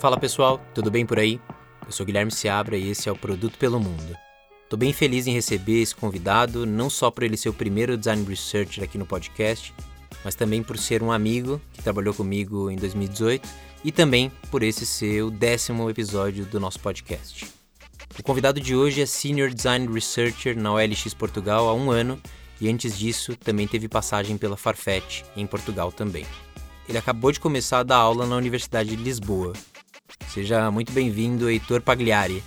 Fala pessoal, tudo bem por aí? Eu sou Guilherme Seabra e esse é o Produto pelo Mundo. Tô bem feliz em receber esse convidado, não só por ele ser o primeiro design researcher aqui no podcast, mas também por ser um amigo que trabalhou comigo em 2018 e também por esse ser o décimo episódio do nosso podcast. O convidado de hoje é Senior Design Researcher na OLX Portugal há um ano e antes disso também teve passagem pela Farfetch em Portugal também. Ele acabou de começar a dar aula na Universidade de Lisboa. Seja muito bem-vindo, Heitor Pagliari.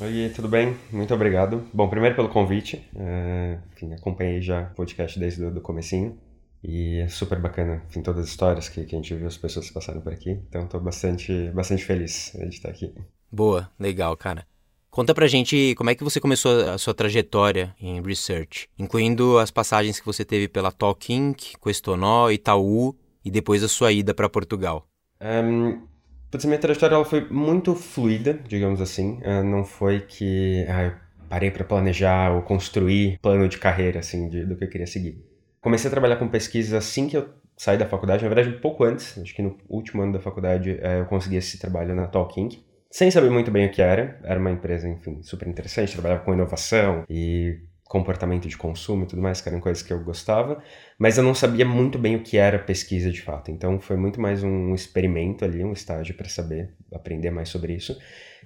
Oi, tudo bem? Muito obrigado. Bom, primeiro pelo convite. Uh, enfim, acompanhei já o podcast desde o do comecinho. E é super bacana, enfim, todas as histórias que, que a gente viu, as pessoas que passaram por aqui. Então, estou bastante, bastante feliz de estar aqui. Boa, legal, cara. Conta pra gente como é que você começou a sua trajetória em research, incluindo as passagens que você teve pela Talk Inc., Questonó, Itaú e depois a sua ida para Portugal. Um, putz, a minha trajetória ela foi muito fluida, digamos assim. Uh, não foi que ah, eu parei para planejar ou construir plano de carreira assim de, do que eu queria seguir. Comecei a trabalhar com pesquisa assim que eu saí da faculdade, na verdade um pouco antes, acho que no último ano da faculdade uh, eu consegui esse trabalho na Talk Inc sem saber muito bem o que era. Era uma empresa, enfim, super interessante, trabalhava com inovação e comportamento de consumo e tudo mais, que eram coisas que eu gostava, mas eu não sabia muito bem o que era pesquisa de fato. Então foi muito mais um experimento ali, um estágio para saber, aprender mais sobre isso.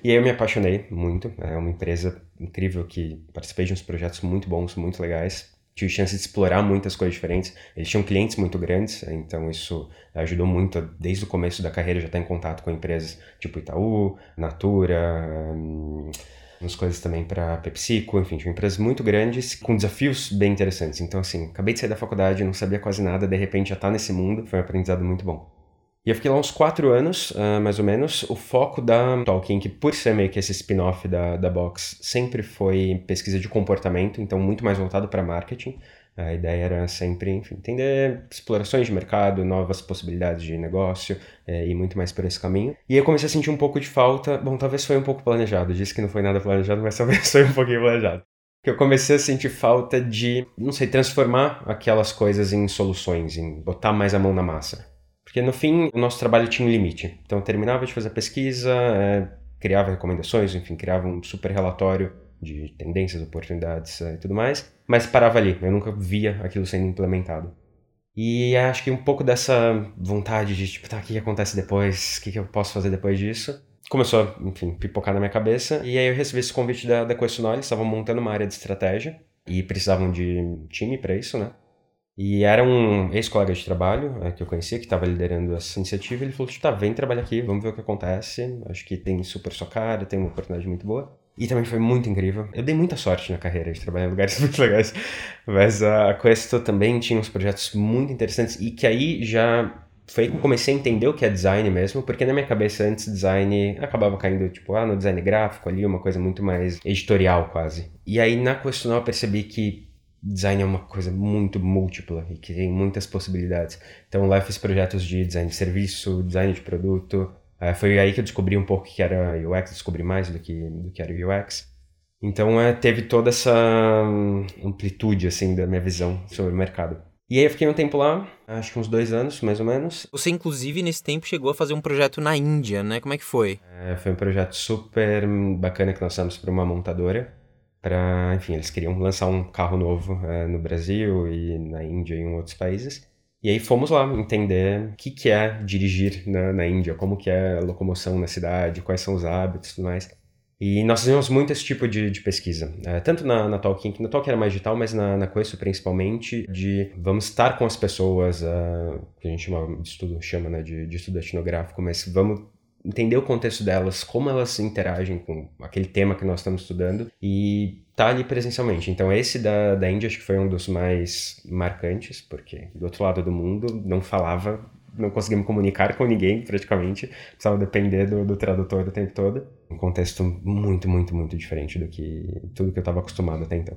E aí eu me apaixonei muito. É uma empresa incrível que participei de uns projetos muito bons, muito legais tive chance de explorar muitas coisas diferentes. Eles tinham clientes muito grandes, então isso ajudou muito desde o começo da carreira já estar em contato com empresas tipo Itaú, Natura, hum, umas coisas também para PepsiCo, enfim, tinham empresas muito grandes com desafios bem interessantes. Então assim, acabei de sair da faculdade, não sabia quase nada, de repente já tá nesse mundo, foi um aprendizado muito bom. E eu fiquei lá uns quatro anos, uh, mais ou menos. O foco da Tolkien, que por ser meio que esse spin-off da, da Box, sempre foi pesquisa de comportamento, então muito mais voltado para marketing. A ideia era sempre, enfim, entender explorações de mercado, novas possibilidades de negócio é, e muito mais por esse caminho. E eu comecei a sentir um pouco de falta. Bom, talvez foi um pouco planejado. Disse que não foi nada planejado, mas talvez foi um pouquinho planejado. Que eu comecei a sentir falta de, não sei, transformar aquelas coisas em soluções, em botar mais a mão na massa. Porque no fim, o nosso trabalho tinha um limite. Então eu terminava de fazer a pesquisa, é, criava recomendações, enfim, criava um super relatório de tendências, oportunidades é, e tudo mais, mas parava ali. Eu nunca via aquilo sendo implementado. E acho que um pouco dessa vontade de, tipo, tá, o que acontece depois? O que eu posso fazer depois disso? Começou a, enfim, pipocar na minha cabeça. E aí eu recebi esse convite da, da Questionol, eles estavam montando uma área de estratégia e precisavam de time para isso, né? E era um ex-colega de trabalho é, que eu conhecia, que estava liderando essa iniciativa. Ele falou: tipo, tá, vem trabalhar aqui, vamos ver o que acontece. Acho que tem super sua cara, tem uma oportunidade muito boa. E também foi muito incrível. Eu dei muita sorte na carreira de trabalhar em lugares muito legais. Mas a Questo também tinha uns projetos muito interessantes e que aí já foi que eu comecei a entender o que é design mesmo, porque na minha cabeça antes design acabava caindo tipo, ah, no design gráfico ali, uma coisa muito mais editorial quase. E aí na Questional eu percebi que design é uma coisa muito múltipla e que tem muitas possibilidades. Então lá eu fiz projetos de design de serviço, design de produto. Uh, foi aí que eu descobri um pouco que era UX, descobri mais do que, do que era UX. Então uh, teve toda essa hum, amplitude assim da minha visão sobre o mercado. E aí eu fiquei um tempo lá, acho que uns dois anos, mais ou menos. Você, inclusive, nesse tempo chegou a fazer um projeto na Índia, né? Como é que foi? É, foi um projeto super bacana que nós fizemos para uma montadora para, enfim, eles queriam lançar um carro novo é, no Brasil e na Índia e em outros países. E aí fomos lá entender o que, que é dirigir na, na Índia, como que é a locomoção na cidade, quais são os hábitos e tudo mais. E nós fizemos muito esse tipo de, de pesquisa, é, tanto na, na Talking, que na Talk era mais digital, mas na, na Questo principalmente, de vamos estar com as pessoas, uh, que a gente chama, de estudo, chama né, de, de estudo etnográfico, mas vamos entender o contexto delas, como elas interagem com aquele tema que nós estamos estudando e tá ali presencialmente. Então esse da, da Índia acho que foi um dos mais marcantes, porque do outro lado do mundo não falava, não conseguia me comunicar com ninguém praticamente, precisava depender do, do tradutor o tempo todo. Um contexto muito, muito, muito diferente do que tudo que eu estava acostumado até então.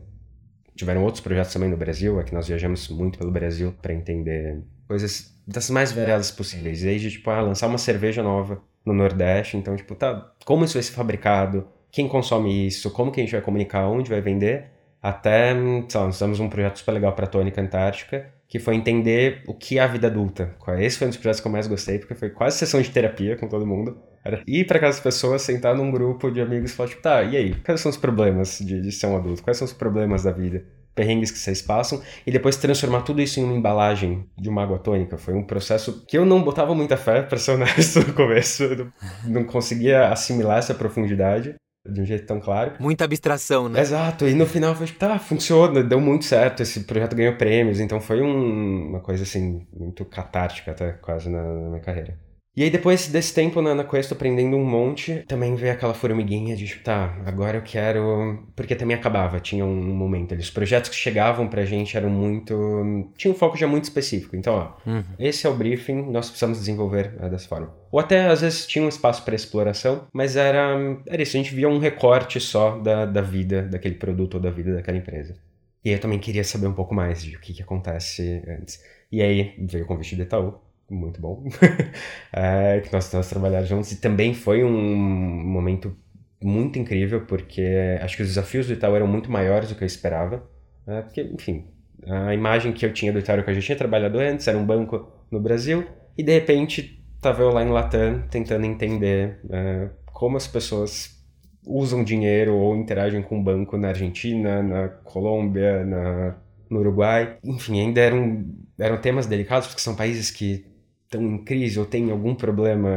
Tiveram outros projetos também no Brasil, é que nós viajamos muito pelo Brasil para entender coisas das mais variadas possíveis, desde tipo, ah, lançar uma cerveja nova no Nordeste. Então, tipo, tá, como isso vai ser fabricado? Quem consome isso? Como que a gente vai comunicar? Onde vai vender? Até, sei lá, nós temos um projeto super legal para a Tônica Antártica, que foi entender o que é a vida adulta. Esse foi um dos projetos que eu mais gostei, porque foi quase sessão de terapia com todo mundo. Era ir para aquelas pessoas, sentar num grupo de amigos e falar, tipo, tá, e aí? Quais são os problemas de, de ser um adulto? Quais são os problemas da vida? Perrengues que vocês passam e depois transformar tudo isso em uma embalagem de uma água tônica. Foi um processo que eu não botava muita fé, para ser honesto, no começo. Eu não conseguia assimilar essa profundidade de um jeito tão claro. Muita abstração, né? Exato, e no final foi tipo, tá, funciona, deu muito certo, esse projeto ganhou prêmios, então foi um, uma coisa assim, muito catártica até quase na, na minha carreira. E aí depois desse tempo na, na Quest aprendendo um monte, também veio aquela formiguinha de tipo, tá, agora eu quero... Porque também acabava, tinha um momento ali. Os projetos que chegavam pra gente eram muito... Tinha um foco já muito específico. Então, ó, uhum. esse é o briefing, nós precisamos desenvolver é, dessa forma. Ou até, às vezes, tinha um espaço para exploração, mas era, era isso, a gente via um recorte só da, da vida daquele produto ou da vida daquela empresa. E aí eu também queria saber um pouco mais de o que, que acontece antes. E aí veio o convite do Itaú muito bom, é, que nós, nós trabalhamos juntos. E também foi um momento muito incrível porque acho que os desafios do Itaú eram muito maiores do que eu esperava, é, porque, enfim, a imagem que eu tinha do Itaú que eu já tinha trabalhado antes era um banco no Brasil e de repente estava eu lá em Latam tentando entender é, como as pessoas usam dinheiro ou interagem com o banco na Argentina, na Colômbia, na, no Uruguai. Enfim, ainda eram, eram temas delicados porque são países que estão em crise ou têm algum problema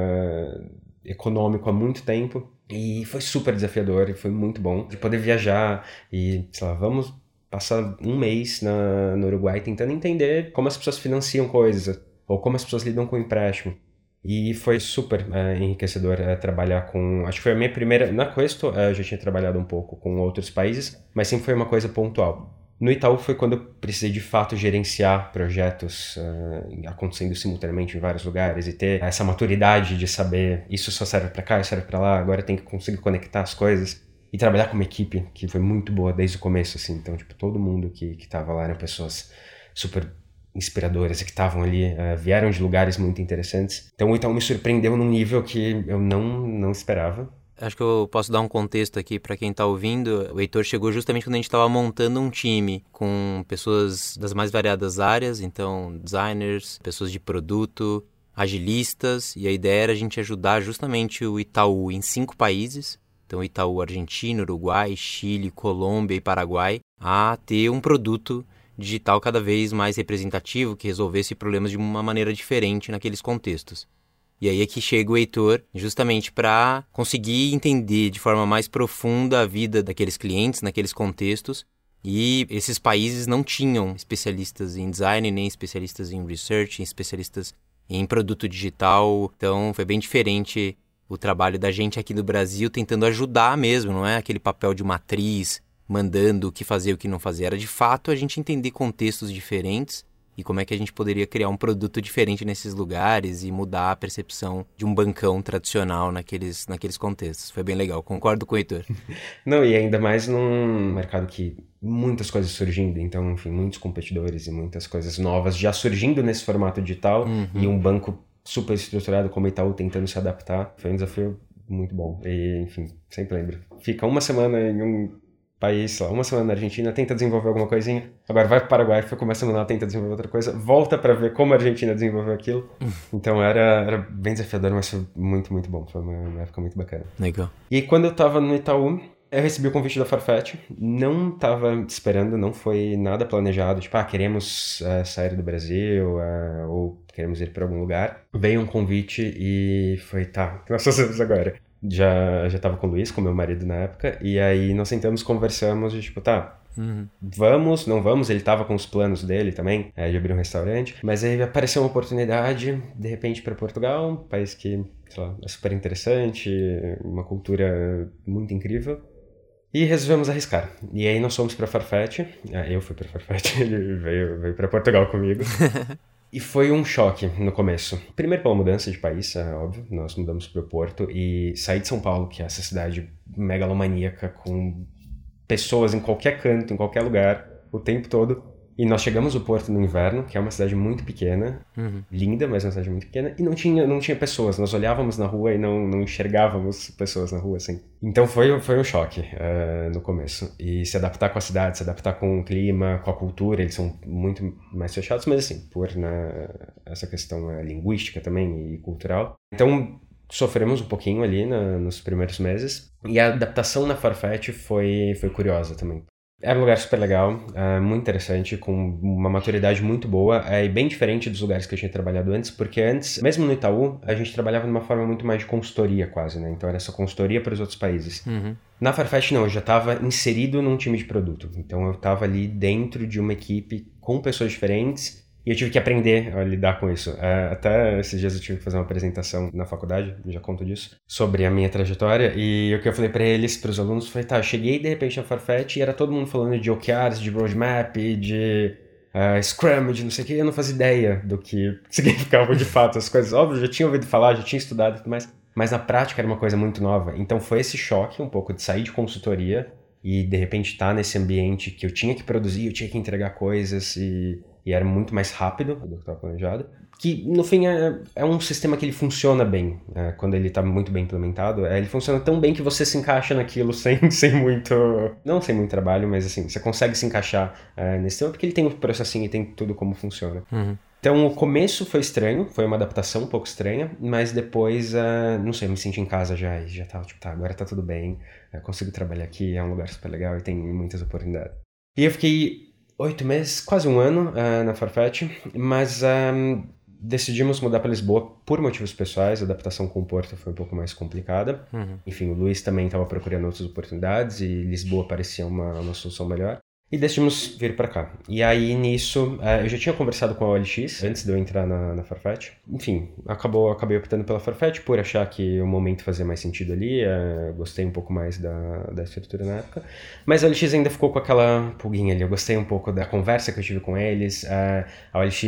econômico há muito tempo. E foi super desafiador e foi muito bom de poder viajar e, sei lá, vamos passar um mês na, no Uruguai tentando entender como as pessoas financiam coisas ou como as pessoas lidam com empréstimo. E foi super é, enriquecedor é, trabalhar com. Acho que foi a minha primeira. Na Questo, é, eu já tinha trabalhado um pouco com outros países, mas sempre foi uma coisa pontual. No Itaú foi quando eu precisei de fato gerenciar projetos uh, acontecendo simultaneamente em vários lugares e ter essa maturidade de saber isso só serve para cá, isso serve para lá, agora tem que conseguir conectar as coisas e trabalhar com uma equipe que foi muito boa desde o começo assim. Então, tipo, todo mundo que que tava lá eram pessoas super inspiradoras e que estavam ali, uh, vieram de lugares muito interessantes. Então, o Itaú me surpreendeu num nível que eu não não esperava. Acho que eu posso dar um contexto aqui para quem está ouvindo. O Heitor chegou justamente quando a gente estava montando um time com pessoas das mais variadas áreas, então designers, pessoas de produto, agilistas, e a ideia era a gente ajudar justamente o Itaú em cinco países, então Itaú Argentina, Uruguai, Chile, Colômbia e Paraguai, a ter um produto digital cada vez mais representativo que resolvesse problemas de uma maneira diferente naqueles contextos. E aí é que chega o Heitor, justamente para conseguir entender de forma mais profunda a vida daqueles clientes naqueles contextos. E esses países não tinham especialistas em design, nem especialistas em research, nem especialistas em produto digital. Então foi bem diferente o trabalho da gente aqui no Brasil tentando ajudar mesmo, não é aquele papel de matriz, mandando o que fazer e o que não fazer. Era de fato a gente entender contextos diferentes e como é que a gente poderia criar um produto diferente nesses lugares e mudar a percepção de um bancão tradicional naqueles, naqueles contextos. Foi bem legal, concordo com o Heitor. Não, e ainda mais num mercado que muitas coisas surgindo, então, enfim, muitos competidores e muitas coisas novas já surgindo nesse formato digital uhum. e um banco super estruturado como o Itaú tentando se adaptar. Foi um desafio muito bom. E, enfim, sempre lembro. Fica uma semana em um país, lá, uma semana na Argentina, tenta desenvolver alguma coisinha, agora vai para o Paraguai, fica uma semana lá, tenta desenvolver outra coisa, volta para ver como a Argentina desenvolveu aquilo. Então era, era bem desafiador, mas foi muito, muito bom. Foi uma, uma época muito bacana. Legal. E quando eu tava no Itaú, eu recebi o convite da Farfetch, não tava esperando, não foi nada planejado, tipo, ah, queremos uh, sair do Brasil, uh, ou queremos ir para algum lugar. Veio um convite e foi, tá, o que nós fazemos agora? Já, já tava com o Luiz, com meu marido na época, e aí nós sentamos, conversamos, e tipo, tá, Uhum. Vamos, não vamos, ele tava com os planos dele também, é, de abrir um restaurante, mas aí apareceu uma oportunidade, de repente, para Portugal, um país que, sei lá, é super interessante, uma cultura muito incrível, e resolvemos arriscar. E aí nós fomos para Farfetch, é, eu fui para Farfetch, ele veio, veio para Portugal comigo. E foi um choque no começo. Primeiro pela mudança de país, é óbvio, nós mudamos para o Porto e sair de São Paulo, que é essa cidade megalomaníaca com pessoas em qualquer canto, em qualquer lugar, o tempo todo, E nós chegamos ao Porto no inverno, que é uma cidade muito pequena, uhum. linda, mas uma cidade muito pequena, e não tinha, não tinha pessoas. Nós olhávamos na rua e não, não enxergávamos pessoas na rua, assim. Então foi, foi um choque uh, no começo. E se adaptar com a cidade, se adaptar com o clima, com a cultura, eles são muito mais fechados, mas assim, por né, essa questão uh, linguística também e cultural. Então sofremos um pouquinho ali na, nos primeiros meses. E a adaptação na Farfetch foi, foi curiosa também. É um lugar super legal, é muito interessante, com uma maturidade muito boa é, e bem diferente dos lugares que eu tinha trabalhado antes, porque antes, mesmo no Itaú, a gente trabalhava de uma forma muito mais de consultoria quase, né? Então era essa consultoria para os outros países. Uhum. Na Farfetch não, eu já estava inserido num time de produto, então eu estava ali dentro de uma equipe com pessoas diferentes e eu tive que aprender a lidar com isso. É, até esses dias eu tive que fazer uma apresentação na faculdade, já conto disso, sobre a minha trajetória. E o que eu falei para eles, para os alunos, foi: tá, cheguei de repente na Farfetch e era todo mundo falando de OKRs, de roadmap, de uh, Scrum, de não sei o que. Eu não fazia ideia do que significavam de fato as coisas. Óbvio, já tinha ouvido falar, já tinha estudado e tudo mais. Mas na prática era uma coisa muito nova. Então foi esse choque um pouco de sair de consultoria e de repente estar tá nesse ambiente que eu tinha que produzir, eu tinha que entregar coisas e e era muito mais rápido do que estava planejado. Que no fim é, é, um sistema que ele funciona bem, né? quando ele está muito bem implementado. É, ele funciona tão bem que você se encaixa naquilo sem, sem muito. Não sem muito trabalho, mas assim, você consegue se encaixar é, nesse sistema porque ele tem o um processinho e tem tudo como funciona. Uhum. Então o começo foi estranho, foi uma adaptação um pouco estranha, mas depois, uh, não sei, eu me senti em casa já e já tava tipo, tá, agora tá tudo bem, eu consigo trabalhar aqui, é um lugar super legal e tem muitas oportunidades. E eu fiquei oito meses, quase um ano uh, na Farfetch, mas um, ehm, decidimos mudar para Lisboa por motivos pessoais. A adaptação com o Porto foi um pouco mais complicada. Uhum. Enfim, o Luiz também estava procurando outras oportunidades e Lisboa parecia uma, uma solução melhor. E decidimos vir para cá. E aí, nisso, uh, eu já tinha conversado com a OLX antes de eu entrar na, na Farfetch. Enfim, acabou, acabei optando pela Farfetch por achar que o momento fazia mais sentido ali. Uh, gostei um pouco mais da, da estrutura na época. Mas a OLX ainda ficou com aquela pulguinha ali. Eu gostei um pouco da conversa que eu tive com eles. Uh, a OLX,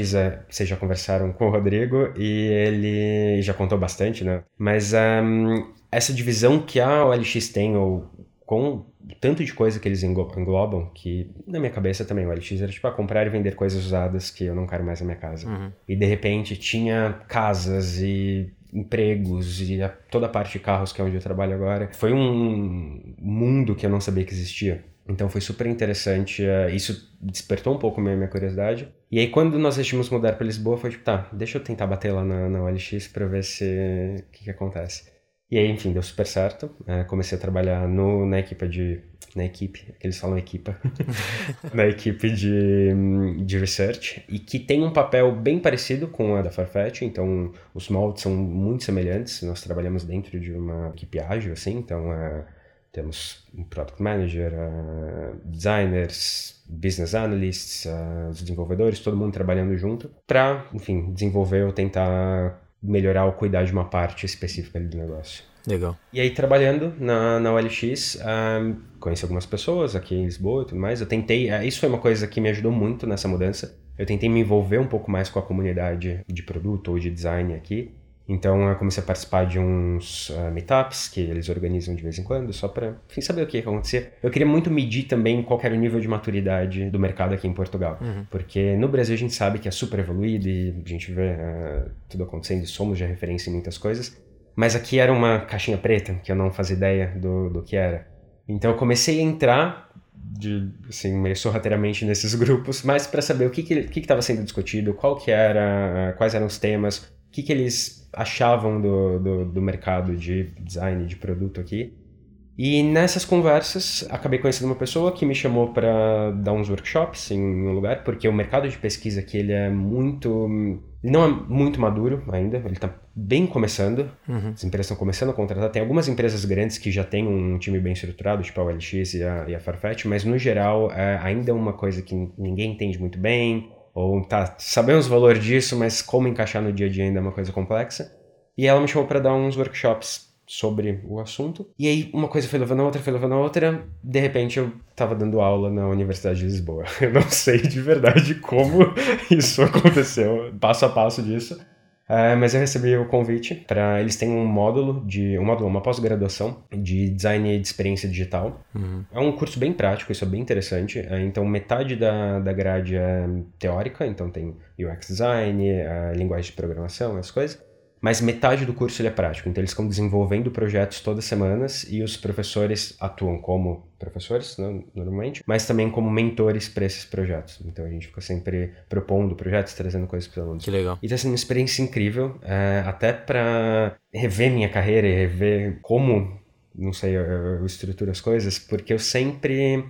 vocês já conversaram com o Rodrigo e ele já contou bastante, né? Mas um, essa divisão que a OLX tem, ou com tanto de coisa que eles englobam que na minha cabeça também o LX era tipo a ah, comprar e vender coisas usadas que eu não quero mais na minha casa. Uhum. E de repente tinha casas e empregos e a, toda a parte de carros que é onde eu trabalho agora. Foi um mundo que eu não sabia que existia. Então foi super interessante. Uh, isso despertou um pouco a minha, minha curiosidade. E aí quando nós decidimos mudar para Lisboa, foi tipo, tá, deixa eu tentar bater lá na, na OLX para ver se o que, que acontece. E aí, enfim, deu super certo. É, comecei a trabalhar no, na equipe de. Na equipe, que eles falam equipa. na equipe de, de research. E que tem um papel bem parecido com a da Farfetch. Então, os moldes são muito semelhantes. Nós trabalhamos dentro de uma equipe ágil, assim. Então, é, temos um product manager, uh, designers, business analysts, uh, desenvolvedores, todo mundo trabalhando junto para, enfim, desenvolver ou tentar melhorar ou cuidar de uma parte específica do negócio. Legal. E aí, trabalhando na, na OLX, um, conheci algumas pessoas aqui em Lisboa e tudo mais. Eu tentei, uh, isso foi uma coisa que me ajudou muito nessa mudança. Eu tentei me envolver um pouco mais com a comunidade de produto ou de design aqui. Então eu comecei a participar de uns uh, meetups que eles organizam de vez em quando, só para saber o que ia acontecer. Eu queria muito medir também qual era o nível de maturidade do mercado aqui em Portugal. Uhum. Porque no Brasil a gente sabe que é super evoluído e a gente vê uh, tudo acontecendo e somos já referência em muitas coisas. Mas aqui era uma caixinha preta, que eu não fazia ideia do, do que era. Então eu comecei a entrar de, assim, meio sorrateiramente nesses grupos, mas para saber o que estava que, que, que sendo discutido, qual que era, uh, quais eram os temas, o que, que eles achavam do, do, do mercado de design de produto aqui. E nessas conversas, acabei conhecendo uma pessoa que me chamou para dar uns workshops em um lugar, porque o mercado de pesquisa aqui ele é muito. Ele não é muito maduro ainda, ele está bem começando. Uhum. As empresas estão começando a contratar. Tem algumas empresas grandes que já têm um time bem estruturado, tipo a OLX e a, e a Farfetch, mas no geral é ainda é uma coisa que ninguém entende muito bem ou tá, sabemos o valor disso, mas como encaixar no dia a dia ainda é uma coisa complexa. E ela me chamou para dar uns workshops sobre o assunto. E aí uma coisa foi levando a outra, foi levando a outra. De repente eu tava dando aula na Universidade de Lisboa. Eu não sei de verdade como isso aconteceu, passo a passo disso. Uh, mas eu recebi o convite para eles têm um módulo de um módulo, uma pós-graduação de design de experiência digital. Uhum. É um curso bem prático, isso é bem interessante. Uh, então metade da, da grade é teórica, então tem UX design, uh, linguagem de programação, essas coisas mas metade do curso ele é prático. Então eles estão desenvolvendo projetos todas as semanas e os professores atuam como professores, né, normalmente, mas também como mentores para esses projetos. Então a gente fica sempre propondo projetos, trazendo coisas para os alunos. Que legal. E está sendo uma experiência incrível, é, até para rever minha carreira e rever como, não sei, eu, eu estruturo as coisas, porque eu sempre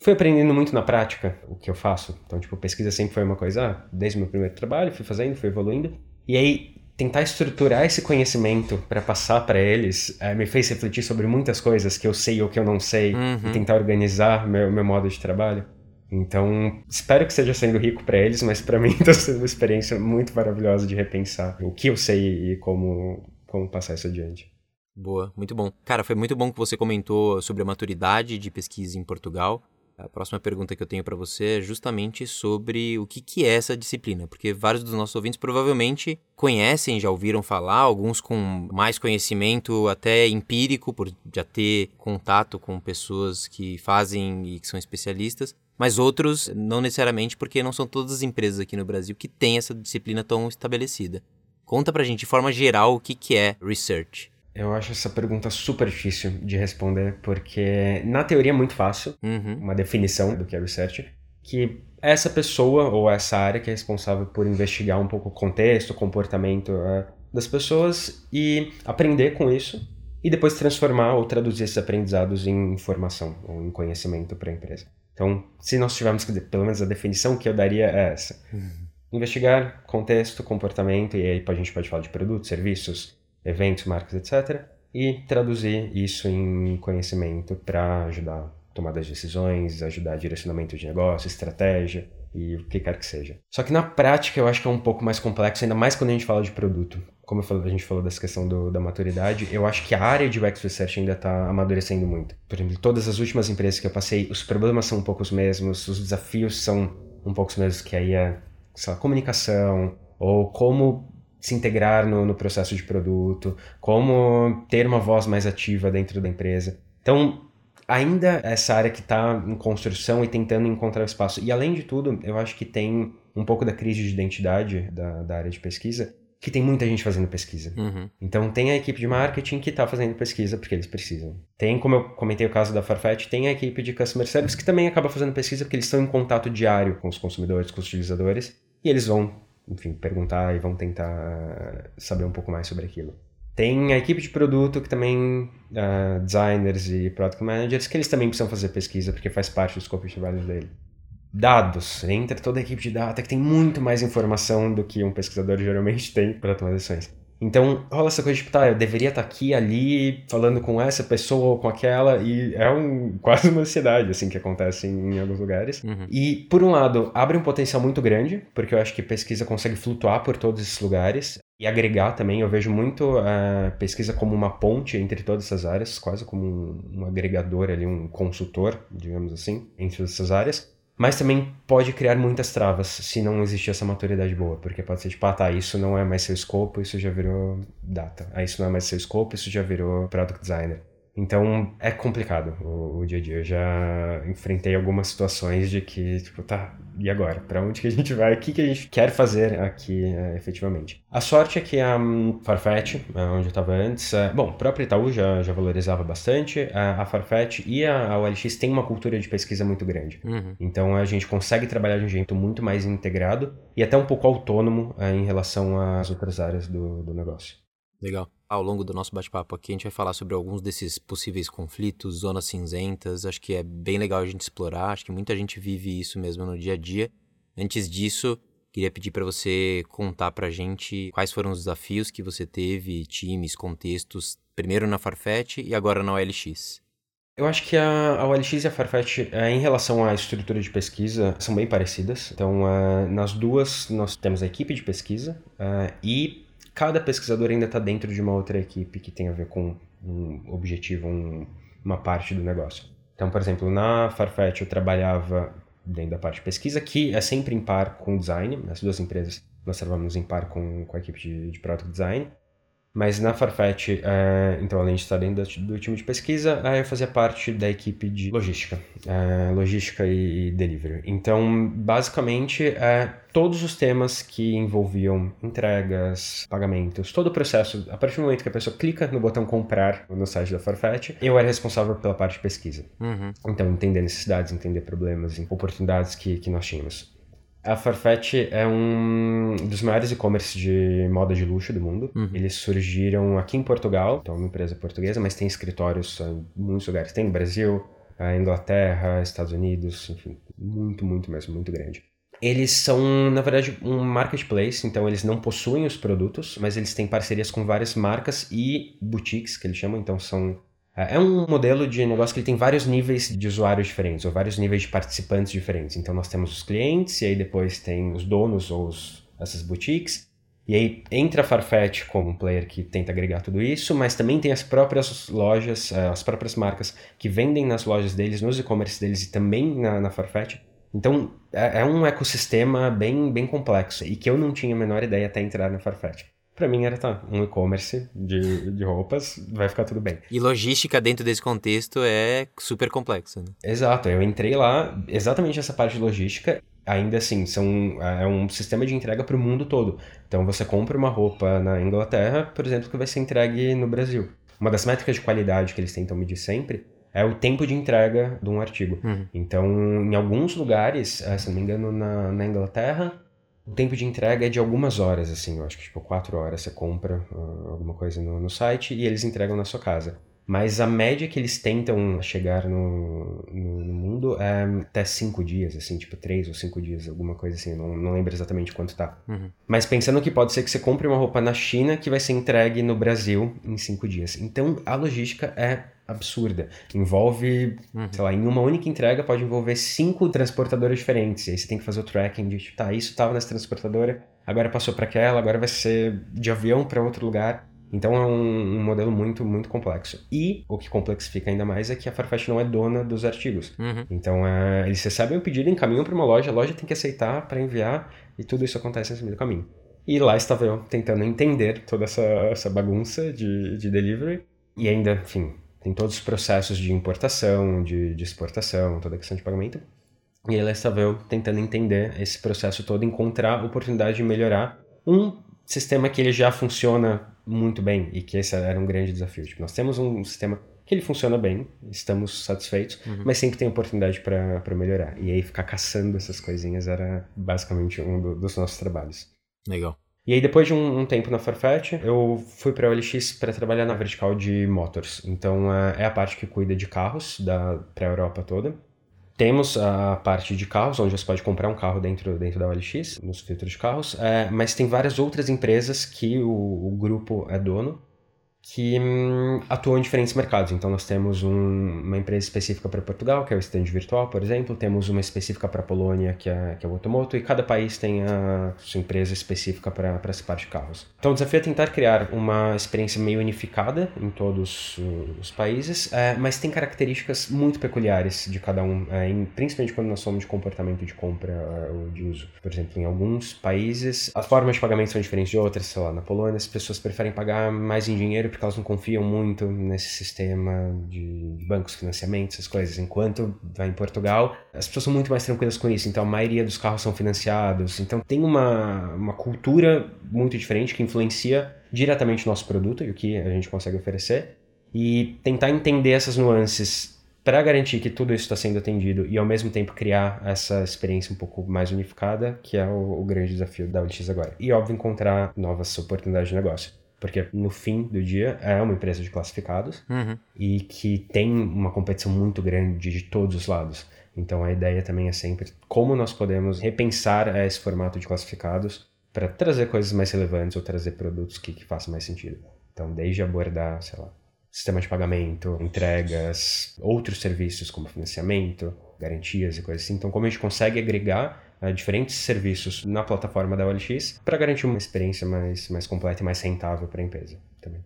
fui aprendendo muito na prática o que eu faço. Então, tipo, pesquisa sempre foi uma coisa, ah, desde o meu primeiro trabalho, fui fazendo, fui evoluindo. E aí, tentar estruturar esse conhecimento para passar para eles é, me fez refletir sobre muitas coisas que eu sei ou que eu não sei uhum. e tentar organizar meu, meu modo de trabalho. Então, espero que esteja sendo rico para eles, mas para mim está sendo uma experiência muito maravilhosa de repensar o que eu sei e como, como passar isso adiante. Boa, muito bom. Cara, foi muito bom que você comentou sobre a maturidade de pesquisa em Portugal. A próxima pergunta que eu tenho para você é justamente sobre o que, que é essa disciplina, porque vários dos nossos ouvintes provavelmente conhecem, já ouviram falar, alguns com mais conhecimento até empírico, por já ter contato com pessoas que fazem e que são especialistas, mas outros não necessariamente, porque não são todas as empresas aqui no Brasil que têm essa disciplina tão estabelecida. Conta pra gente, de forma geral, o que, que é research. Eu acho essa pergunta super difícil de responder, porque na teoria é muito fácil, uhum. uma definição do que é research, que essa pessoa ou essa área que é responsável por investigar um pouco o contexto, o comportamento é, das pessoas e aprender com isso e depois transformar ou traduzir esses aprendizados em informação ou em conhecimento para a empresa. Então, se nós tivermos que pelo menos a definição que eu daria é essa. Uhum. Investigar contexto, comportamento, e aí a gente pode falar de produtos, serviços, eventos, marcas, etc. E traduzir isso em conhecimento para ajudar tomar as decisões, ajudar direcionamento de negócio, estratégia e o que quer que seja. Só que na prática eu acho que é um pouco mais complexo, ainda mais quando a gente fala de produto. Como a gente falou dessa questão do, da maturidade, eu acho que a área de UX Research ainda está amadurecendo muito. Por exemplo, todas as últimas empresas que eu passei, os problemas são um pouco os mesmos, os desafios são um pouco os mesmos, que aí é, sei lá, comunicação, ou como se integrar no, no processo de produto, como ter uma voz mais ativa dentro da empresa. Então, ainda essa área que está em construção e tentando encontrar espaço. E além de tudo, eu acho que tem um pouco da crise de identidade da, da área de pesquisa, que tem muita gente fazendo pesquisa. Uhum. Então tem a equipe de marketing que está fazendo pesquisa porque eles precisam. Tem, como eu comentei o caso da Farfetch, tem a equipe de customer service que também acaba fazendo pesquisa porque eles estão em contato diário com os consumidores, com os utilizadores, e eles vão enfim, perguntar e vão tentar saber um pouco mais sobre aquilo. Tem a equipe de produto que também, uh, designers e product managers, que eles também precisam fazer pesquisa porque faz parte do scope de trabalho dele. Dados, entra toda a equipe de data que tem muito mais informação do que um pesquisador geralmente tem para tomar decisões. Então rola essa coisa de, tipo, tá, eu deveria estar tá aqui, ali, falando com essa pessoa ou com aquela, e é um, quase uma ansiedade, assim, que acontece em, em alguns lugares. Uhum. E, por um lado, abre um potencial muito grande, porque eu acho que pesquisa consegue flutuar por todos esses lugares, e agregar também, eu vejo muito a pesquisa como uma ponte entre todas essas áreas, quase como um, um agregador ali, um consultor, digamos assim, entre todas essas áreas. Mas também pode criar muitas travas se não existir essa maturidade boa, porque pode ser tipo, ah tá, isso não é mais seu escopo, isso já virou data. Ah, isso não é mais seu escopo, isso já virou product designer. Então é complicado o, o, dia a dia. Eu já enfrentei algumas situações de que, tipo, tá, e agora? Para onde que a gente vai? O que, que a gente quer fazer aqui é, efetivamente? A sorte é que a um, Farfetch, é, onde eu estava antes, é, bom, o próprio Itaú já, já valorizava bastante. A, a Farfetch e a, a OLX têm uma cultura de pesquisa muito grande. Uhum. Então a gente consegue trabalhar de um jeito muito mais integrado e até um pouco autônomo é, em relação às outras áreas do, do negócio. Legal. Ao longo do nosso bate-papo aqui, a gente vai falar sobre alguns desses possíveis conflitos, zonas cinzentas. Acho que é bem legal a gente explorar. Acho que muita gente vive isso mesmo no dia a dia. Antes disso, queria pedir para você contar para a gente quais foram os desafios que você teve, times, contextos, primeiro na Farfetch e agora na OLX. Eu acho que a, a OLX e a Farfetch, é, em relação à estrutura de pesquisa, são bem parecidas. Então, uh, nas duas, nós temos a equipe de pesquisa uh, e cada pesquisador ainda está dentro de uma outra equipe que tem a ver com um objetivo, um, uma parte do negócio. Então, por exemplo, na Farfetch eu trabalhava dentro da parte de pesquisa, que é sempre em par com o design. As duas empresas nós trabalhamos em par com, com a equipe de, de Product Design. Mas na Farfetch, é, então além de estar dentro do, do time de pesquisa, é, eu fazia parte da equipe de logística, é, logística e, e, delivery. Então, basicamente, é, todos os temas que envolviam entregas, pagamentos, todo o processo, a partir do momento que a pessoa clica no botão comprar no site da Farfetch, eu era responsável pela parte de pesquisa. Uhum. Então, entender necessidades, entender problemas, oportunidades que, que nós tínhamos. A Farfetch é um dos maiores e-commerce de moda de luxo do mundo. Uhum. Eles surgiram aqui em Portugal, então é uma empresa portuguesa, mas tem escritórios em muitos lugares. Tem no Brasil, Inglaterra, Estados Unidos, enfim, muito, muito mesmo, muito grande. Eles são, na verdade, um marketplace, então eles não possuem os produtos, mas eles têm parcerias com várias marcas e boutiques, que eles chamam, então são é, é um modelo de negócio que ele tem vários níveis de usuários diferentes, ou vários níveis de participantes diferentes. Então nós temos os clientes, e aí depois tem os donos ou os, essas boutiques. E aí entra a Farfetch como um player que tenta agregar tudo isso, mas também tem as próprias lojas, é, as próprias marcas que vendem nas lojas deles, nos e-commerce deles e também na, na Farfetch. Então é, é um ecossistema bem, bem complexo e que eu não tinha a menor ideia até entrar na Farfetch. Pra mim era, tá, um e-commerce de, de roupas, vai ficar tudo bem. E logística dentro desse contexto é super complexa, né? Exato, eu entrei lá, exatamente essa parte de logística, ainda assim, são, é um sistema de entrega para o mundo todo. Então você compra uma roupa na Inglaterra, por exemplo, que vai ser entregue no Brasil. Uma das métricas de qualidade que eles tentam medir sempre é o tempo de entrega de um artigo. Uhum. Então, em alguns lugares, eh, se não me engano, na, na Inglaterra, o tempo de entrega é de algumas horas, assim, eu acho que tipo quatro horas você compra uh, alguma coisa no, no, site e eles entregam na sua casa. Mas a média que eles tentam chegar no, no, no mundo é até cinco dias, assim, tipo três ou cinco dias, alguma coisa assim, não, não lembro exatamente quanto tá. Uhum. Mas pensando que pode ser que você compre uma roupa na China que vai ser entregue no Brasil em cinco dias. Então a logística é absurda. Envolve, uhum. sei lá, em uma única entrega pode envolver cinco transportadoras diferentes. E aí você tem que fazer o tracking de, tá, isso estava nessa transportadora, agora passou para aquela, agora vai ser de avião para outro lugar. Então é um, um, modelo muito, muito complexo. E o que complexifica ainda mais é que a Farfetch não é dona dos artigos. Uhum. Então é, eles recebem o pedido, encaminham para uma loja, a loja tem que aceitar para enviar e tudo isso acontece nesse meio do caminho. E lá estava eu tentando entender toda essa, essa bagunça de, de delivery e ainda, enfim, tem todos os processos de importação, de, de exportação, toda a questão de pagamento. E aí ela estava eu tentando entender esse processo todo, encontrar oportunidade de melhorar um sistema que ele já funciona muito bem e que esse era um grande desafio. Tipo, nós temos um sistema que ele funciona bem, estamos satisfeitos, uhum. mas sempre tem oportunidade para melhorar. E aí ficar caçando essas coisinhas era basicamente um do, dos nossos trabalhos. Legal. E aí, depois de um, um tempo na Farfetch, eu fui para a OLX para trabalhar na vertical de motors. Então, é, é a parte que cuida de carros da para a Europa toda. Temos a parte de carros, onde você pode comprar um carro dentro, dentro da OLX, nos filtros de carros, é, mas tem várias outras empresas que o, o grupo é dono que hum, atuam em diferentes mercados. Então, nós temos um, uma empresa específica para Portugal, que é o Stand Virtual, por exemplo. Temos uma específica para Polônia, que é, que é o Automoto. E cada país tem a sua empresa específica para essa parte de carros. Então, o desafio é tentar criar uma experiência meio unificada em todos os países, é, mas tem características muito peculiares de cada um, é, em, principalmente quando nós somos de comportamento de compra é, ou de uso. Por exemplo, em alguns países, as formas de pagamento são diferentes de outras. Sei lá, na Polônia, as pessoas preferem pagar mais em dinheiro porque elas não confiam muito nesse sistema de bancos, financiamento, essas coisas. Enquanto vai em Portugal, as pessoas são muito mais tranquilas com isso. Então a maioria dos carros são financiados. Então tem uma, uma cultura muito diferente que influencia diretamente o nosso produto e o que a gente consegue oferecer. E tentar entender essas nuances para garantir que tudo isso está sendo atendido e ao mesmo tempo criar essa experiência um pouco mais unificada, que é o, o grande desafio da OLX agora. E óbvio encontrar novas oportunidades de negócio porque no fim do dia é uma empresa de classificados uhum. e que tem uma competição muito grande de todos os lados. Então a ideia também é sempre como nós podemos repensar esse formato de classificados para trazer coisas mais relevantes ou trazer produtos que, que façam mais sentido. Então, desde abordar, sei lá, sistema de pagamento, entregas, outros serviços como financiamento, garantias e coisas assim. Então, como a gente consegue agregar diferentes serviços na plataforma da OLX para garantir uma experiência mais, mais completa e mais rentável para a empresa também.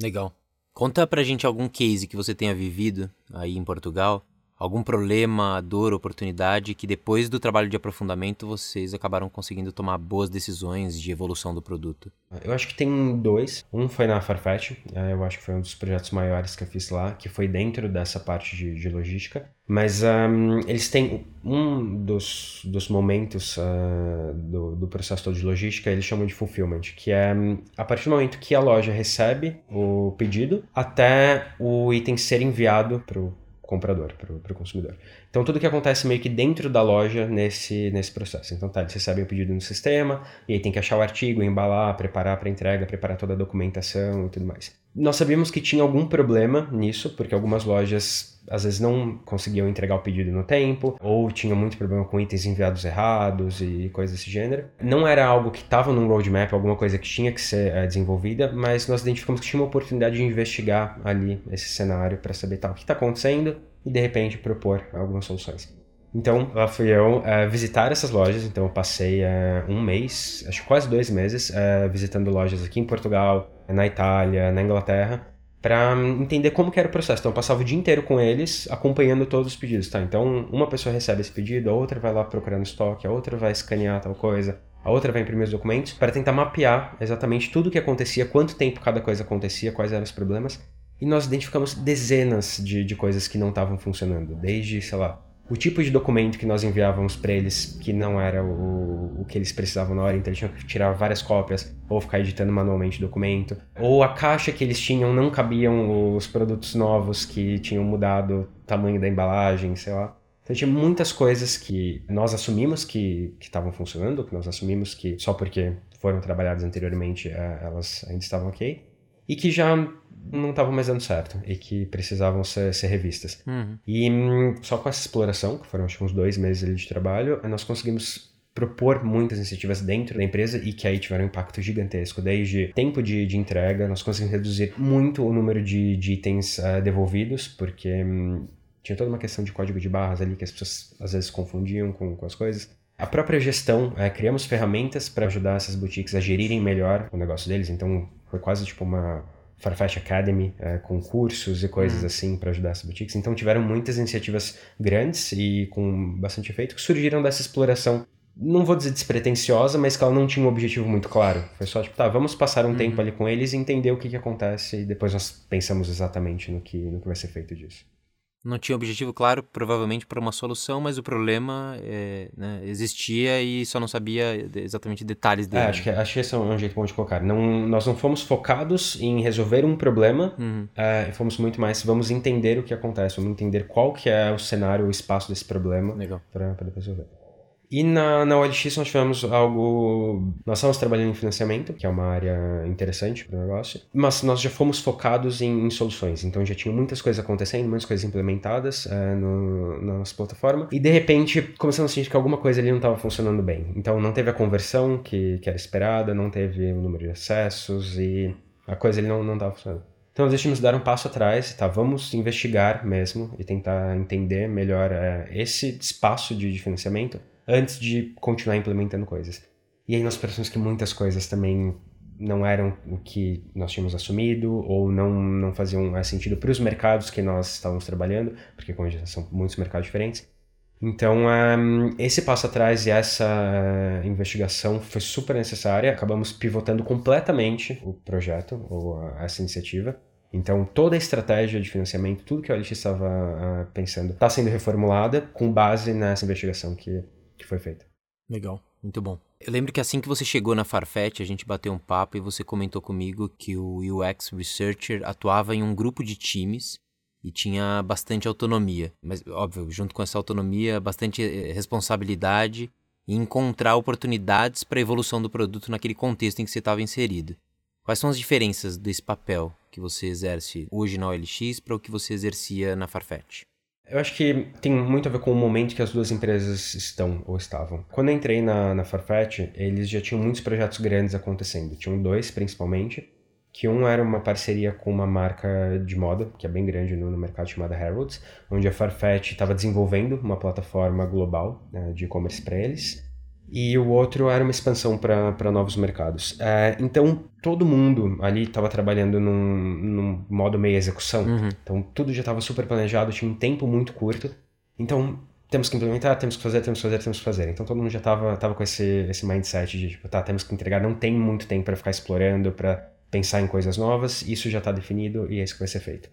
Legal. Conta pra gente algum case que você tenha vivido aí em Portugal, algum problema, dor, oportunidade que depois do trabalho de aprofundamento vocês acabaram conseguindo tomar boas decisões de evolução do produto? Eu acho que tem dois. Um foi na Farfetch, é, eu acho que foi um dos projetos maiores que eu fiz lá, que foi dentro dessa parte de, de logística. Mas um, eles têm um dos, dos momentos uh, do, do processo todo de logística, eles chamam de fulfillment, que é a partir do momento que a loja recebe o pedido até o item ser enviado para o comprador, para o consumidor. Então, tudo que acontece meio que dentro da loja nesse, nesse processo. Então, tá, eles recebem o pedido no sistema, e aí tem que achar o artigo, embalar, preparar para entrega, preparar toda a documentação e tudo mais. Nós sabíamos que tinha algum problema nisso, porque algumas lojas às vezes não conseguiam entregar o pedido no tempo, ou tinham muito problema com itens enviados errados e coisas desse gênero. Não era algo que estava num roadmap, alguma coisa que tinha que ser é, desenvolvida, mas nós identificamos que tinha uma oportunidade de investigar ali esse cenário para saber tal, o que está acontecendo e de repente propor algumas soluções. Então, lá fui eu uh, visitar essas lojas. Então, eu passei uh, um mês, acho que quase dois meses, visitando lojas aqui em Portugal, na Itália, na Inglaterra, para entender como era o processo. Então eu passava o dia inteiro com eles, acompanhando todos os pedidos, tá? Então uma pessoa recebe esse pedido, a outra vai lá procurando estoque, a outra vai escanear tal coisa, a outra vai imprimir os documentos para tentar mapear exatamente tudo o que acontecia, quanto tempo cada coisa acontecia, quais eram os problemas. E nós identificamos dezenas de, de coisas que não estavam funcionando, desde, sei lá, o tipo de documento que nós enviávamos para eles que não era o, o que eles precisavam na hora, então eles tinham que tirar várias cópias ou ficar editando manualmente o documento, ou a caixa que eles tinham não cabiam os produtos novos que tinham mudado o tamanho da embalagem, sei lá. Então tinha muitas coisas que nós assumimos que estavam funcionando, que nós assumimos que só porque foram trabalhadas anteriormente eh, elas ainda estavam ok, e que já não estavam mais dando certo e que precisavam ser, ser revistas. Uhum. E hum, só com essa exploração, que foram acho que uns dois meses de trabalho, nós conseguimos propor muitas iniciativas dentro da empresa e que aí tiveram um impacto gigantesco, desde tempo de, de entrega, nós conseguimos reduzir muito o número de, de itens uh, devolvidos, porque hum, tinha toda uma questão de código de barras ali que as pessoas às vezes confundiam com, com as coisas. A própria gestão, uh, criamos ferramentas para ajudar essas boutiques a gerirem melhor o negócio deles, então foi quase tipo uma Farfetch Academy, é, com cursos e coisas uhum. assim para ajudar essas boutiques. Então tiveram muitas iniciativas grandes e com bastante efeito que surgiram dessa exploração. Não vou dizer despretensiosa, mas que ela não tinha um objetivo muito claro. Foi só tipo, tá, vamos passar um uhum. tempo ali com eles e entender o que, que acontece e depois nós pensamos exatamente no que, no que vai ser feito disso não tinha objetivo claro, provavelmente para uma solução, mas o problema é, né, existia e só não sabia exatamente detalhes dele. É, acho, que, acho que esse é um jeito bom de colocar. Não, nós não fomos focados em resolver um problema, uhum. é, fomos muito mais, vamos entender o que acontece, vamos entender qual que é o cenário, o espaço desse problema para depois resolver. E na, na OLX nós tivemos algo. Nós estamos trabalhando em financiamento, que é uma área interessante para o negócio, mas nós já fomos focados em, em, soluções. Então já tinha muitas coisas acontecendo, muitas coisas implementadas uh, no, na nossa plataforma, e de repente começamos a sentir que alguma coisa ali não estava funcionando bem. Então não teve a conversão que, que era esperada, não teve o número de acessos e a coisa ali não estava funcionando. Então nós decidimos dar um passo atrás, tá? Vamos investigar mesmo e tentar entender melhor uh, esse espaço de financiamento antes de continuar implementando coisas. E aí nós percebemos que muitas coisas também não eram o que nós tínhamos assumido ou não, não faziam sentido para os mercados que nós estávamos trabalhando, porque como já são muitos mercados diferentes. Então, um, esse passo atrás e essa investigação foi super necessária. Acabamos pivotando completamente o projeto, ou essa iniciativa. Então, toda a estratégia de financiamento, tudo que a OLX estava uh, pensando, está sendo reformulada com base nessa investigação que que foi feita. Legal, muito bom. Eu lembro que assim que você chegou na Farfetch, a gente bateu um papo e você comentou comigo que o UX Researcher atuava em um grupo de times e tinha bastante autonomia. Mas, óbvio, junto com essa autonomia, bastante eh, responsabilidade e encontrar oportunidades para a evolução do produto naquele contexto em que você estava inserido. Quais são as diferenças desse papel que você exerce hoje na OLX para o que você exercia na Farfetch? Eu acho que tem muito a ver com o momento que as duas empresas estão ou estavam. Quando eu entrei na, na Farfetch, eles já tinham muitos projetos grandes acontecendo. Tinham dois, principalmente, que um era uma parceria com uma marca de moda, que é bem grande no, no mercado, chamada Harrods, onde a Farfetch estava desenvolvendo uma plataforma global né, de e-commerce para eles e o outro era uma expansão para novos mercados. É, então, todo mundo ali estava trabalhando num, num, modo meio execução. Uhum. Então, tudo já estava super planejado, tinha um tempo muito curto. Então, temos que implementar, temos que fazer, temos que fazer, temos que fazer. Então todo mundo já tava, tava com esse, esse mindset de, tipo, tá, temos que entregar, não tem muito tempo para ficar explorando, para pensar em coisas novas, isso já está definido e é isso que vai ser feito.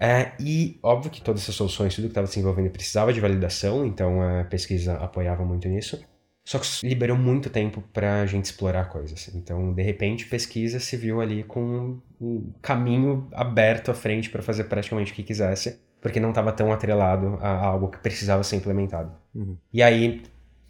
É, e óbvio que todas essas soluções, tudo que estava desenvolvendo precisava de validação, então a pesquisa apoiava muito nisso. Só que liberou muito tempo para a gente explorar coisas. Então, de repente, pesquisa se viu ali com um caminho aberto à frente para fazer praticamente o que quisesse, porque não estava tão atrelado a algo que precisava ser implementado. Uhum. E aí,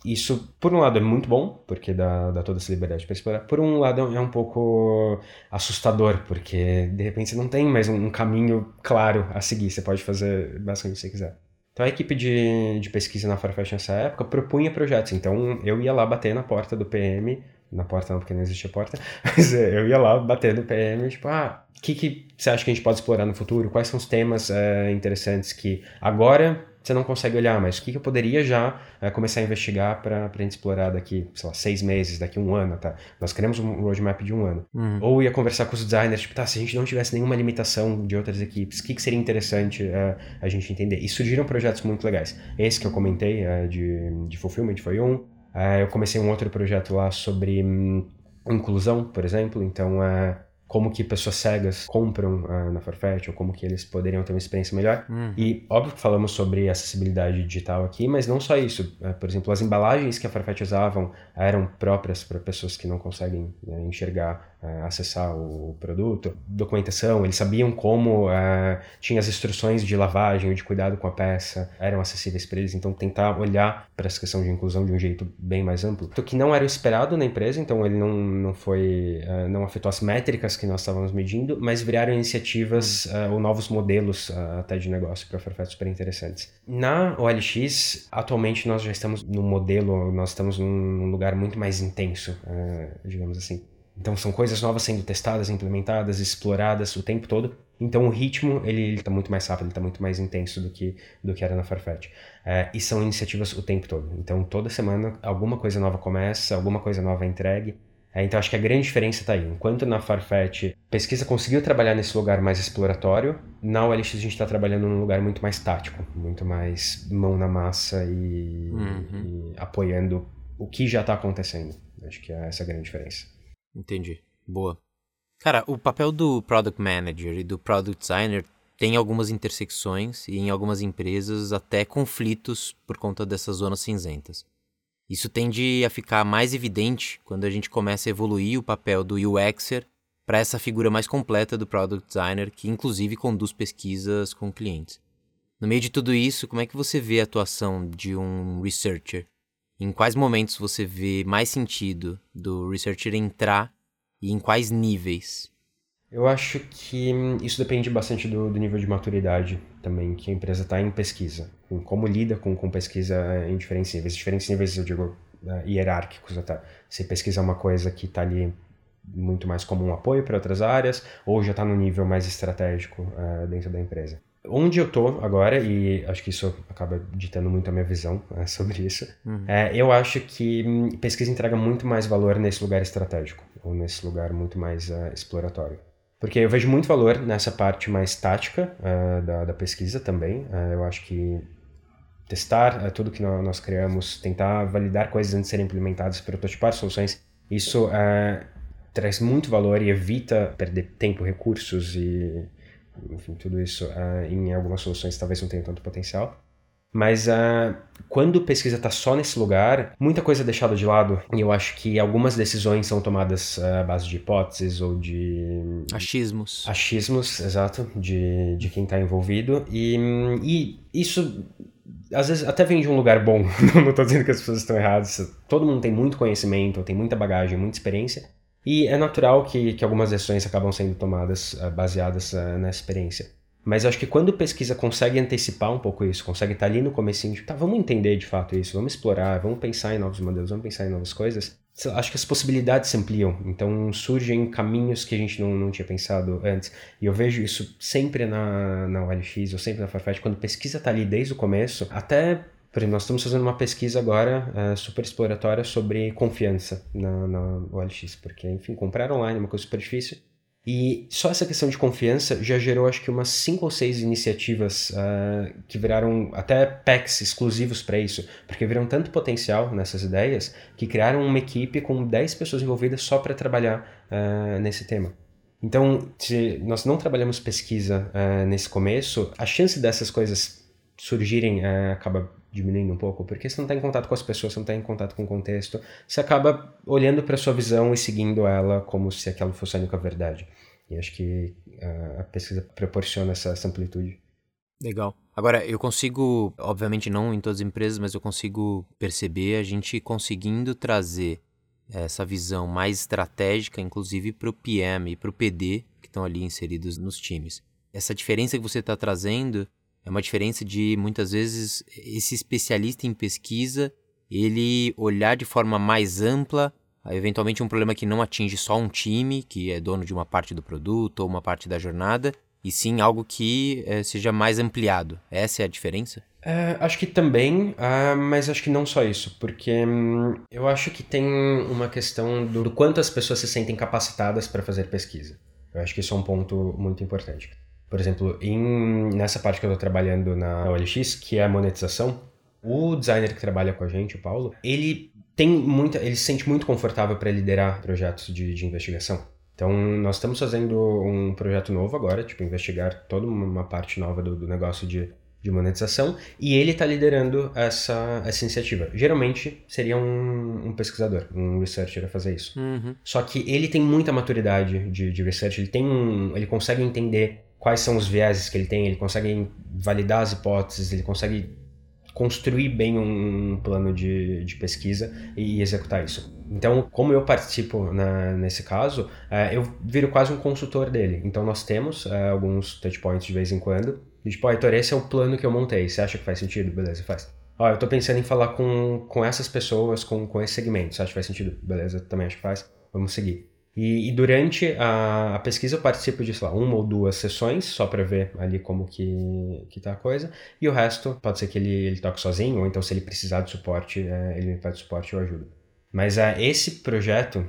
isso, por um lado, é muito bom, porque dá, dá toda essa liberdade para explorar. Por um lado, é um pouco assustador, porque de repente você não tem mais um, um caminho claro a seguir. Você pode fazer basicamente o que você quiser. Então a equipe de, de pesquisa na Farfetch nessa época propunha projetos. Então eu ia lá bater na porta do PM, na porta não, porque não existia porta, mas é, eu ia lá bater no PM, tipo, ah, o que, que você acha que a gente pode explorar no futuro? Quais são os temas é, interessantes que agora você não consegue olhar, mas o que, que eu poderia já é, começar a investigar para a gente explorar daqui, sei lá, seis meses, daqui um ano, tá? Nós queremos um roadmap de um ano. Uhum. Ou ia conversar com os designers, tipo, tá, se a gente não tivesse nenhuma limitação de outras equipes, o que, que seria interessante uh, a gente entender? E surgiram projetos muito legais. Esse que eu comentei, uh, de, de Fulfillment, foi um. Eu comecei um outro projeto lá sobre um, inclusão, por exemplo, então como que pessoas cegas compram uh, na Farfetch, ou como que eles poderiam ter uma experiência melhor. Hum. E óbvio que falamos sobre acessibilidade digital aqui, mas não só isso. Uh, por exemplo, as embalagens que a Farfetch usavam eram próprias para pessoas que não conseguem né, enxergar uh, acessar o produto, documentação, eles sabiam como uh, tinha as instruções de lavagem ou de cuidado com a peça, eram acessíveis para eles, então tentar olhar para essa questão de inclusão de um jeito bem mais amplo, o que não era esperado na empresa, então ele não, não foi, não afetou as métricas que nós estávamos medindo, mas viraram iniciativas ou novos modelos até de negócio para Farfetch super interessantes. Na OLX, atualmente nós já estamos num modelo, nós estamos num lugar muito mais intenso, digamos assim. Então são coisas novas sendo testadas, implementadas, exploradas o tempo todo. Então o ritmo ele está muito mais rápido, ele está muito mais intenso do que do que era na Farfetch. É, e são iniciativas o tempo todo. Então toda semana alguma coisa nova começa, alguma coisa nova é entregue. É, então acho que a grande diferença está aí. Enquanto na Farfetch pesquisa conseguiu trabalhar nesse lugar mais exploratório, na OLX a gente está trabalhando num lugar muito mais tático, muito mais mão na massa e, uhum. e apoiando o que já está acontecendo. Acho que é essa a grande diferença. Entendi. Boa. Cara, o papel do Product Manager e do Product Designer tem algumas intersecções e em algumas empresas até conflitos por conta dessas zonas cinzentas. Isso tende a ficar mais evidente quando a gente começa a evoluir o papel do UXer para essa figura mais completa do Product Designer, que inclusive conduz pesquisas com clientes. No meio de tudo isso, como é que você vê a atuação de um researcher? Em quais momentos você vê mais sentido do researcher entrar e em quais níveis? Eu acho que isso depende bastante do, do nível de maturidade também que a empresa está em pesquisa. Como lida com, com pesquisa em diferentes níveis. Diferentes níveis, eu digo, uh, hierárquicos até. Se pesquisa uma coisa que está ali muito mais como um apoio para outras áreas, ou já está no nível mais estratégico uh, dentro da empresa onde eu tô agora, e acho que isso acaba ditando muito a minha visão né, sobre isso, uhum. é, eu acho que hum, pesquisa entrega muito mais valor nesse lugar estratégico, ou nesse lugar muito mais uh, exploratório. Porque eu vejo muito valor nessa parte mais tática uh, da, da, pesquisa também. Uh, eu acho que testar tudo que nós, criamos, tentar validar coisas antes de serem implementadas, prototipar soluções, isso traz muito valor e evita perder tempo, recursos e enfim, tudo isso uh, em algumas soluções talvez não tenha tanto potencial. Mas uh, quando pesquisa está só nesse lugar, muita coisa é deixada de lado. E eu acho que algumas decisões são tomadas uh, à base de hipóteses ou de. Achismos. Achismos, exato, de, de quem está envolvido. E, e isso às vezes até vem de um lugar bom. não estou dizendo que as pessoas estão erradas. Todo mundo tem muito conhecimento, tem muita bagagem, muita experiência. E é natural que, que algumas decisões acabam sendo tomadas uh, baseadas uh, nessa experiência. Mas acho que quando pesquisa consegue antecipar um pouco isso, consegue estar ali no comecinho, tipo, tá, vamos entender de fato isso, vamos explorar, vamos pensar em novos modelos, vamos pensar em novas coisas, acho que as possibilidades se ampliam. Então surgem caminhos que a gente não, não tinha pensado antes. E eu vejo isso sempre na, na OLX, ou sempre na Farfetch, quando pesquisa está ali desde o começo, até por exemplo, nós estamos fazendo uma pesquisa agora uh, super exploratória sobre confiança na, na OLX, porque, enfim, comprar online é uma coisa super difícil. E só essa questão de confiança já gerou, acho que, umas cinco ou seis iniciativas uh, que viraram até packs exclusivos para isso, porque viram tanto potencial nessas ideias que criaram uma equipe com 10 pessoas envolvidas só para trabalhar uh, nesse tema. Então, se nós não trabalhamos pesquisa uh, nesse começo, a chance dessas coisas surgirem acaba diminuindo um pouco, porque você não está em contato com as pessoas, você não está em contato com o contexto, você acaba olhando para sua visão e seguindo ela como se aquela fosse a única verdade. E acho que a, a pesquisa proporciona essa, essa amplitude. Legal. Agora, eu consigo, obviamente não em todas as empresas, mas eu consigo perceber a gente conseguindo trazer essa visão mais estratégica, inclusive para o PM e para o PD, que estão ali inseridos nos times. Essa diferença que você está trazendo é uma diferença de muitas vezes esse especialista em pesquisa ele olhar de forma mais ampla, eventualmente um problema que não atinge só um time, que é dono de uma parte do produto ou uma parte da jornada, e sim algo que é, seja mais ampliado. Essa é a diferença? É, acho que também, uh, mas acho que não só isso, porque hum, eu acho que tem uma questão do, do quanto as pessoas se sentem capacitadas para fazer pesquisa. Eu acho que isso é um ponto muito importante. Por exemplo, em, nessa parte que eu estou trabalhando na OLX, que é a monetização, o designer que trabalha com a gente, o Paulo, ele tem muita, ele se sente muito confortável para liderar projetos de, de investigação. Então, nós estamos fazendo um projeto novo agora, tipo, investigar toda uma parte nova do, do negócio de, de monetização, e ele está liderando essa, essa iniciativa. Geralmente, seria um, um pesquisador, um researcher a fazer isso. Uhum. Só que ele tem muita maturidade de, de research, ele, tem um, ele consegue entender quais são os vieses que ele tem, ele consegue validar as hipóteses, ele consegue construir bem um plano de, de pesquisa e executar isso. Então, como eu participo na, nesse caso, uh, eu viro quase um consultor dele. Então, nós temos uh, alguns touchpoints de vez em quando. E, tipo, Heitor, esse é o plano que eu montei. Você acha que faz sentido? Beleza, faz. Ó, eu tô pensando em falar com, com essas pessoas, com, com esse segmento. Você acha que faz sentido? Beleza, também acho que faz. Vamos seguir. E, e durante a, a, pesquisa eu participo de, sei lá, uma ou duas sessões, só para ver ali como que, que tá a coisa. E o resto, pode ser que ele, ele toque sozinho, ou então se ele precisar de suporte, é, ele me faz suporte e eu ajudo. Mas é, esse projeto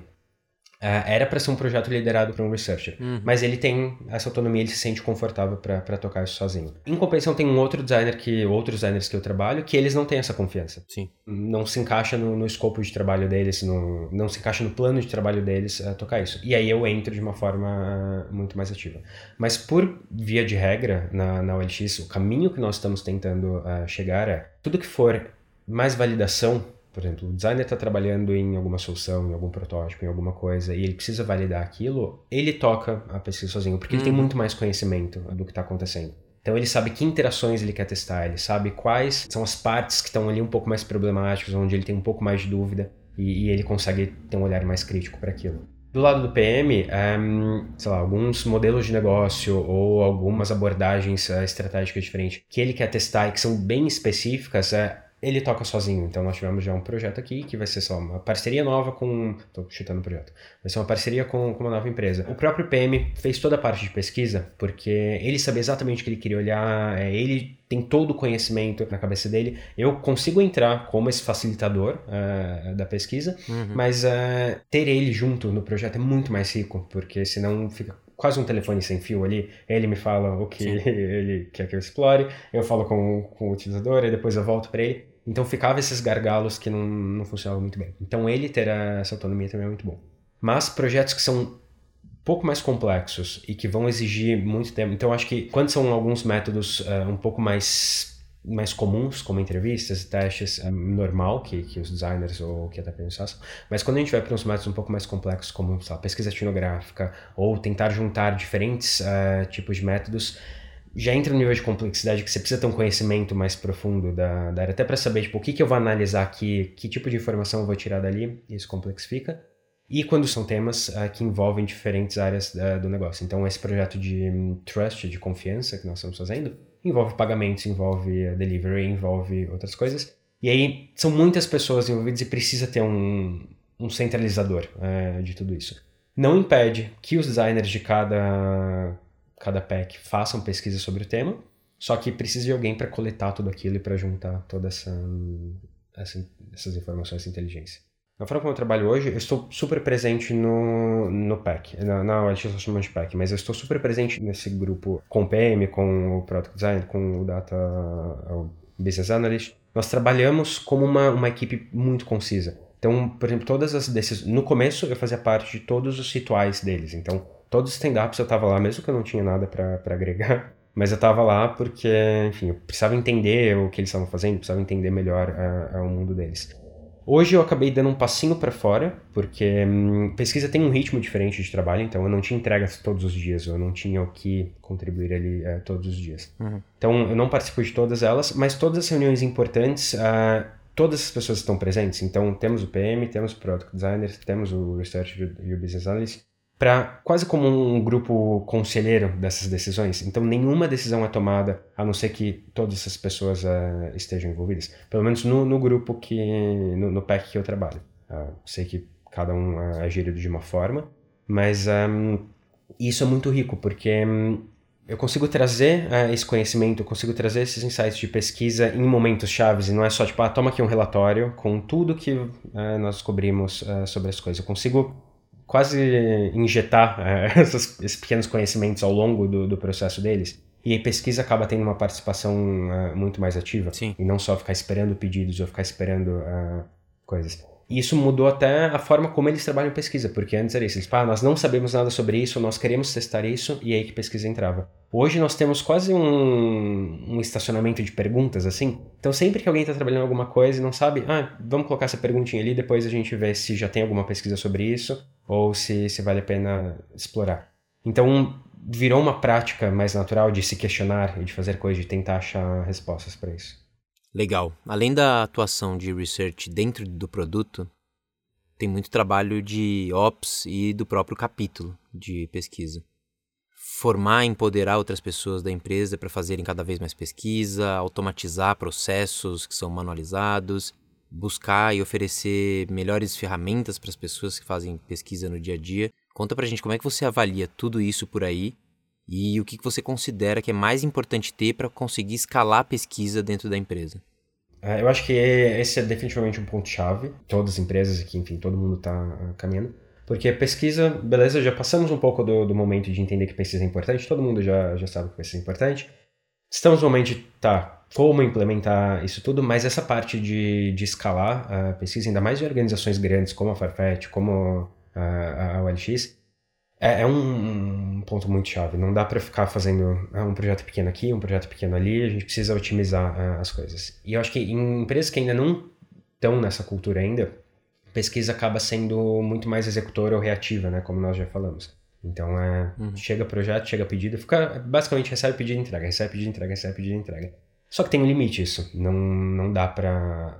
era para ser um projeto liderado por um researcher, uhum. mas ele tem essa autonomia, ele se sente confortável para tocar isso sozinho. Em compensação, tem um outro designer que, outros designers que eu trabalho, que eles não têm essa confiança. Sim. Não se encaixa no, no escopo de trabalho deles, no, não se encaixa no plano de trabalho deles uh, tocar isso. E aí eu entro de uma forma uh, muito mais ativa. Mas por via de regra, na, na OLX, o caminho que nós estamos tentando chegar é tudo que for mais validação por exemplo, o designer está trabalhando em alguma solução, em algum protótipo, em alguma coisa, e ele precisa validar aquilo, ele toca a pesquisa sozinho, porque uhum. ele tem uhum. muito mais conhecimento do que está acontecendo. Então ele sabe que interações ele quer testar, ele sabe quais são as partes que estão ali um pouco mais problemáticas, onde ele tem um pouco mais de dúvida, e, e ele consegue ter um olhar mais crítico para aquilo. Do lado do PM, um, sei lá, alguns modelos de negócio ou algumas abordagens uh, estratégicas diferentes que ele quer testar e que são bem específicas, uh, ele toca sozinho. Então nós tivemos já um projeto aqui que vai ser só uma parceria nova com. Tô chutando o projeto. Vai ser uma parceria com, com uma nova empresa. O próprio PM fez toda a parte de pesquisa, porque ele sabia exatamente o que ele queria olhar, é, ele tem todo o conhecimento na cabeça dele. Eu consigo entrar como esse facilitador uh, da pesquisa, uhum. mas uh, ter ele junto no projeto é muito mais rico, porque senão fica quase um telefone sem fio ali. Ele me fala o que Sim. ele quer que eu explore, eu falo com, com o utilizador e depois eu volto para ele. Então ficava esses gargalos que não, não funcionavam muito bem. Então ele ter essa autonomia também é muito bom. Mas projetos que são um pouco mais complexos e que vão exigir muito tempo. Então acho que quando são alguns métodos uh, um pouco mais mais comuns, como entrevistas e testes, é normal que, que os designers ou que até façam, mas quando a gente vai para uns métodos um pouco mais complexos, como lá, pesquisa etnográfica, ou tentar juntar diferentes uh, tipos de métodos, já entra no nível de complexidade que você precisa ter um conhecimento mais profundo da, da área, até para saber tipo, o que, que eu vou analisar aqui, que tipo de informação eu vou tirar dali, isso complexifica. E quando são temas uh, que envolvem diferentes áreas uh, do negócio. Então, esse projeto de um, trust, de confiança que nós estamos fazendo, envolve pagamentos, envolve delivery, envolve outras coisas. E aí, são muitas pessoas envolvidas e precisa ter um, um centralizador de tudo isso. Não impede que os designers de cada cada pack façam pesquisa sobre o tema, só que precisa de alguém para coletar tudo aquilo e para juntar toda essa, essa, essas informações, essa inteligência. Na forma como eu trabalho hoje, eu estou super presente no, no PAC. Na, na OLX nós chamamos de PAC, mas eu estou super presente nesse grupo com o PM, com o Product Design, com o Data o Business Analyst. Nós trabalhamos como uma, uma equipe muito concisa. Então, por exemplo, todas as decisões... No começo, eu fazia parte de todos os rituais deles. Então, todos os stand-ups eu estava lá, mesmo que eu não tinha nada para agregar. Mas eu estava lá porque, enfim, eu precisava entender o que eles estavam fazendo, precisava entender melhor uh, uh, o mundo deles. Hoje eu acabei dando um passinho para fora, porque hum, pesquisa tem um ritmo diferente de trabalho, então eu não tinha entregas todos os dias, eu não tinha o que contribuir ali uh, todos os dias. Uhum. Então eu não participo de todas elas, mas todas as reuniões importantes, uh, todas as pessoas estão presentes. Então temos o PM, temos o Product Designer, temos o Research e o Business Analyst, para quase como um grupo conselheiro dessas decisões. Então, nenhuma decisão é tomada a não ser que todas essas pessoas uh, estejam envolvidas. Pelo menos no, no grupo que no, no PEC que eu trabalho. Uh, sei que cada um uh, é gerido de uma forma, mas um, isso é muito rico porque um, eu consigo trazer uh, esse conhecimento, eu consigo trazer esses insights de pesquisa em momentos chaves e não é só tipo, ah, toma aqui um relatório com tudo que nós descobrimos sobre as coisas. Eu consigo quase injetar é, esses, esses, pequenos conhecimentos ao longo do, do, processo deles. E a pesquisa acaba tendo uma participação uh, muito mais ativa. Sim. E não só ficar esperando pedidos ou ficar esperando uh, coisas. E isso mudou até a forma como eles trabalham pesquisa, porque antes era isso, eles, ah, nós não sabemos nada sobre isso, nós queremos testar isso, e aí que pesquisa entrava. Hoje nós temos quase um, um estacionamento de perguntas, assim. Então sempre que alguém está trabalhando alguma coisa e não sabe, ah, vamos colocar essa perguntinha ali, depois a gente vê se já tem alguma pesquisa sobre isso, ou se, se vale a pena explorar. Então virou uma prática mais natural de se questionar e de fazer coisas, de tentar achar respostas para isso. Legal. Além da atuação de research dentro do produto, tem muito trabalho de ops e do próprio capítulo de pesquisa. Formar e empoderar outras pessoas da empresa para fazerem cada vez mais pesquisa, automatizar processos que são manualizados, buscar e oferecer melhores ferramentas para as pessoas que fazem pesquisa no dia a dia. Conta pra gente como é que você avalia tudo isso por aí e o que você considera que é mais importante ter para conseguir escalar a pesquisa dentro da empresa? É, eu acho que esse é definitivamente um ponto-chave. Todas as empresas aqui, enfim, todo mundo está ah, caminhando. Porque pesquisa, beleza, já passamos um pouco do, do, momento de entender que pesquisa é importante, todo mundo já, já sabe que pesquisa é importante. Estamos no momento de, tá, como implementar isso tudo, mas essa parte de, de escalar a pesquisa, ainda mais de organizações grandes como a Farfetch, como a, a OLX, é, é um, um, ponto muito chave. Não dá para ficar fazendo ah, um projeto pequeno aqui, um projeto pequeno ali. A gente precisa otimizar uh, as coisas. E eu acho que em empresas que ainda não estão nessa cultura ainda, pesquisa acaba sendo muito mais executora ou reativa, né? Como nós já falamos. Então, é, uhum. chega projeto, chega pedido, fica basicamente recebe pedido, entrega, recebe pedido, entrega, recebe pedido, entrega. Só que tem um limite isso. Não, não dá para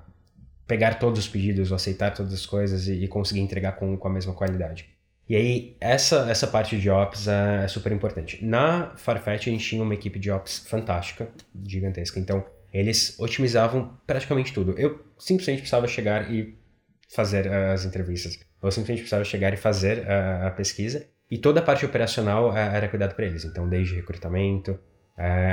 pegar todos os pedidos, ou aceitar todas as coisas e, e conseguir entregar com, com a mesma qualidade. E aí, essa, essa parte de Ops é, é, super importante. Na Farfetch, a gente tinha uma equipe de Ops fantástica, gigantesca. Então, eles otimizavam praticamente tudo. Eu simplesmente precisava chegar e fazer uh, as entrevistas. Eu simplesmente precisava chegar e fazer uh, a pesquisa. E toda a parte operacional uh, era cuidado para eles. Então, desde recrutamento,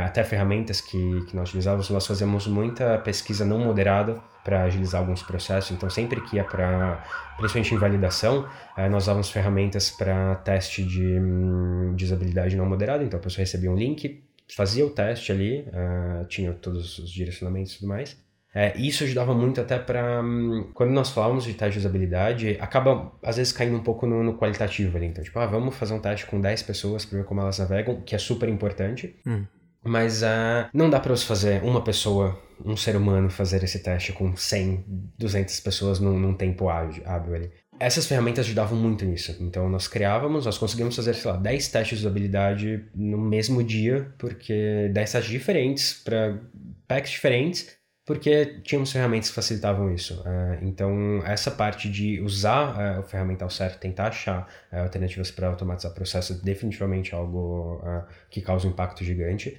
até ferramentas que, que nós utilizávamos, nós fazemos muita pesquisa não moderada para agilizar alguns processos. Então, sempre que ia para, principalmente em validação, eh, nós usávamos ferramentas para teste de, hum, de usabilidade não moderada. Então, a pessoa recebia um link, fazia o teste ali, uh, tinha todos os direcionamentos e tudo mais. É, isso ajudava muito até para. Hum, quando nós falávamos de teste de usabilidade, acaba às vezes caindo um pouco no, no, qualitativo ali. Então, tipo, ah, vamos fazer um teste com 10 pessoas para ver como elas navegam, que é super importante. Hum. Mas uh, não dá para você fazer uma pessoa, um ser humano, fazer esse teste com 100, 200 pessoas num, num tempo hábil, hábil ali. Essas ferramentas ajudavam muito nisso. Então nós criávamos, nós conseguimos fazer, sei lá, 10 testes de usabilidade no mesmo dia, porque 10 testes diferentes para packs diferentes, porque tínhamos ferramentas que facilitavam isso. Uh, então, essa parte de usar uh, o ferramental certo, tentar achar uh, alternativas para automatizar processos, é definitivamente algo que causa um impacto gigante.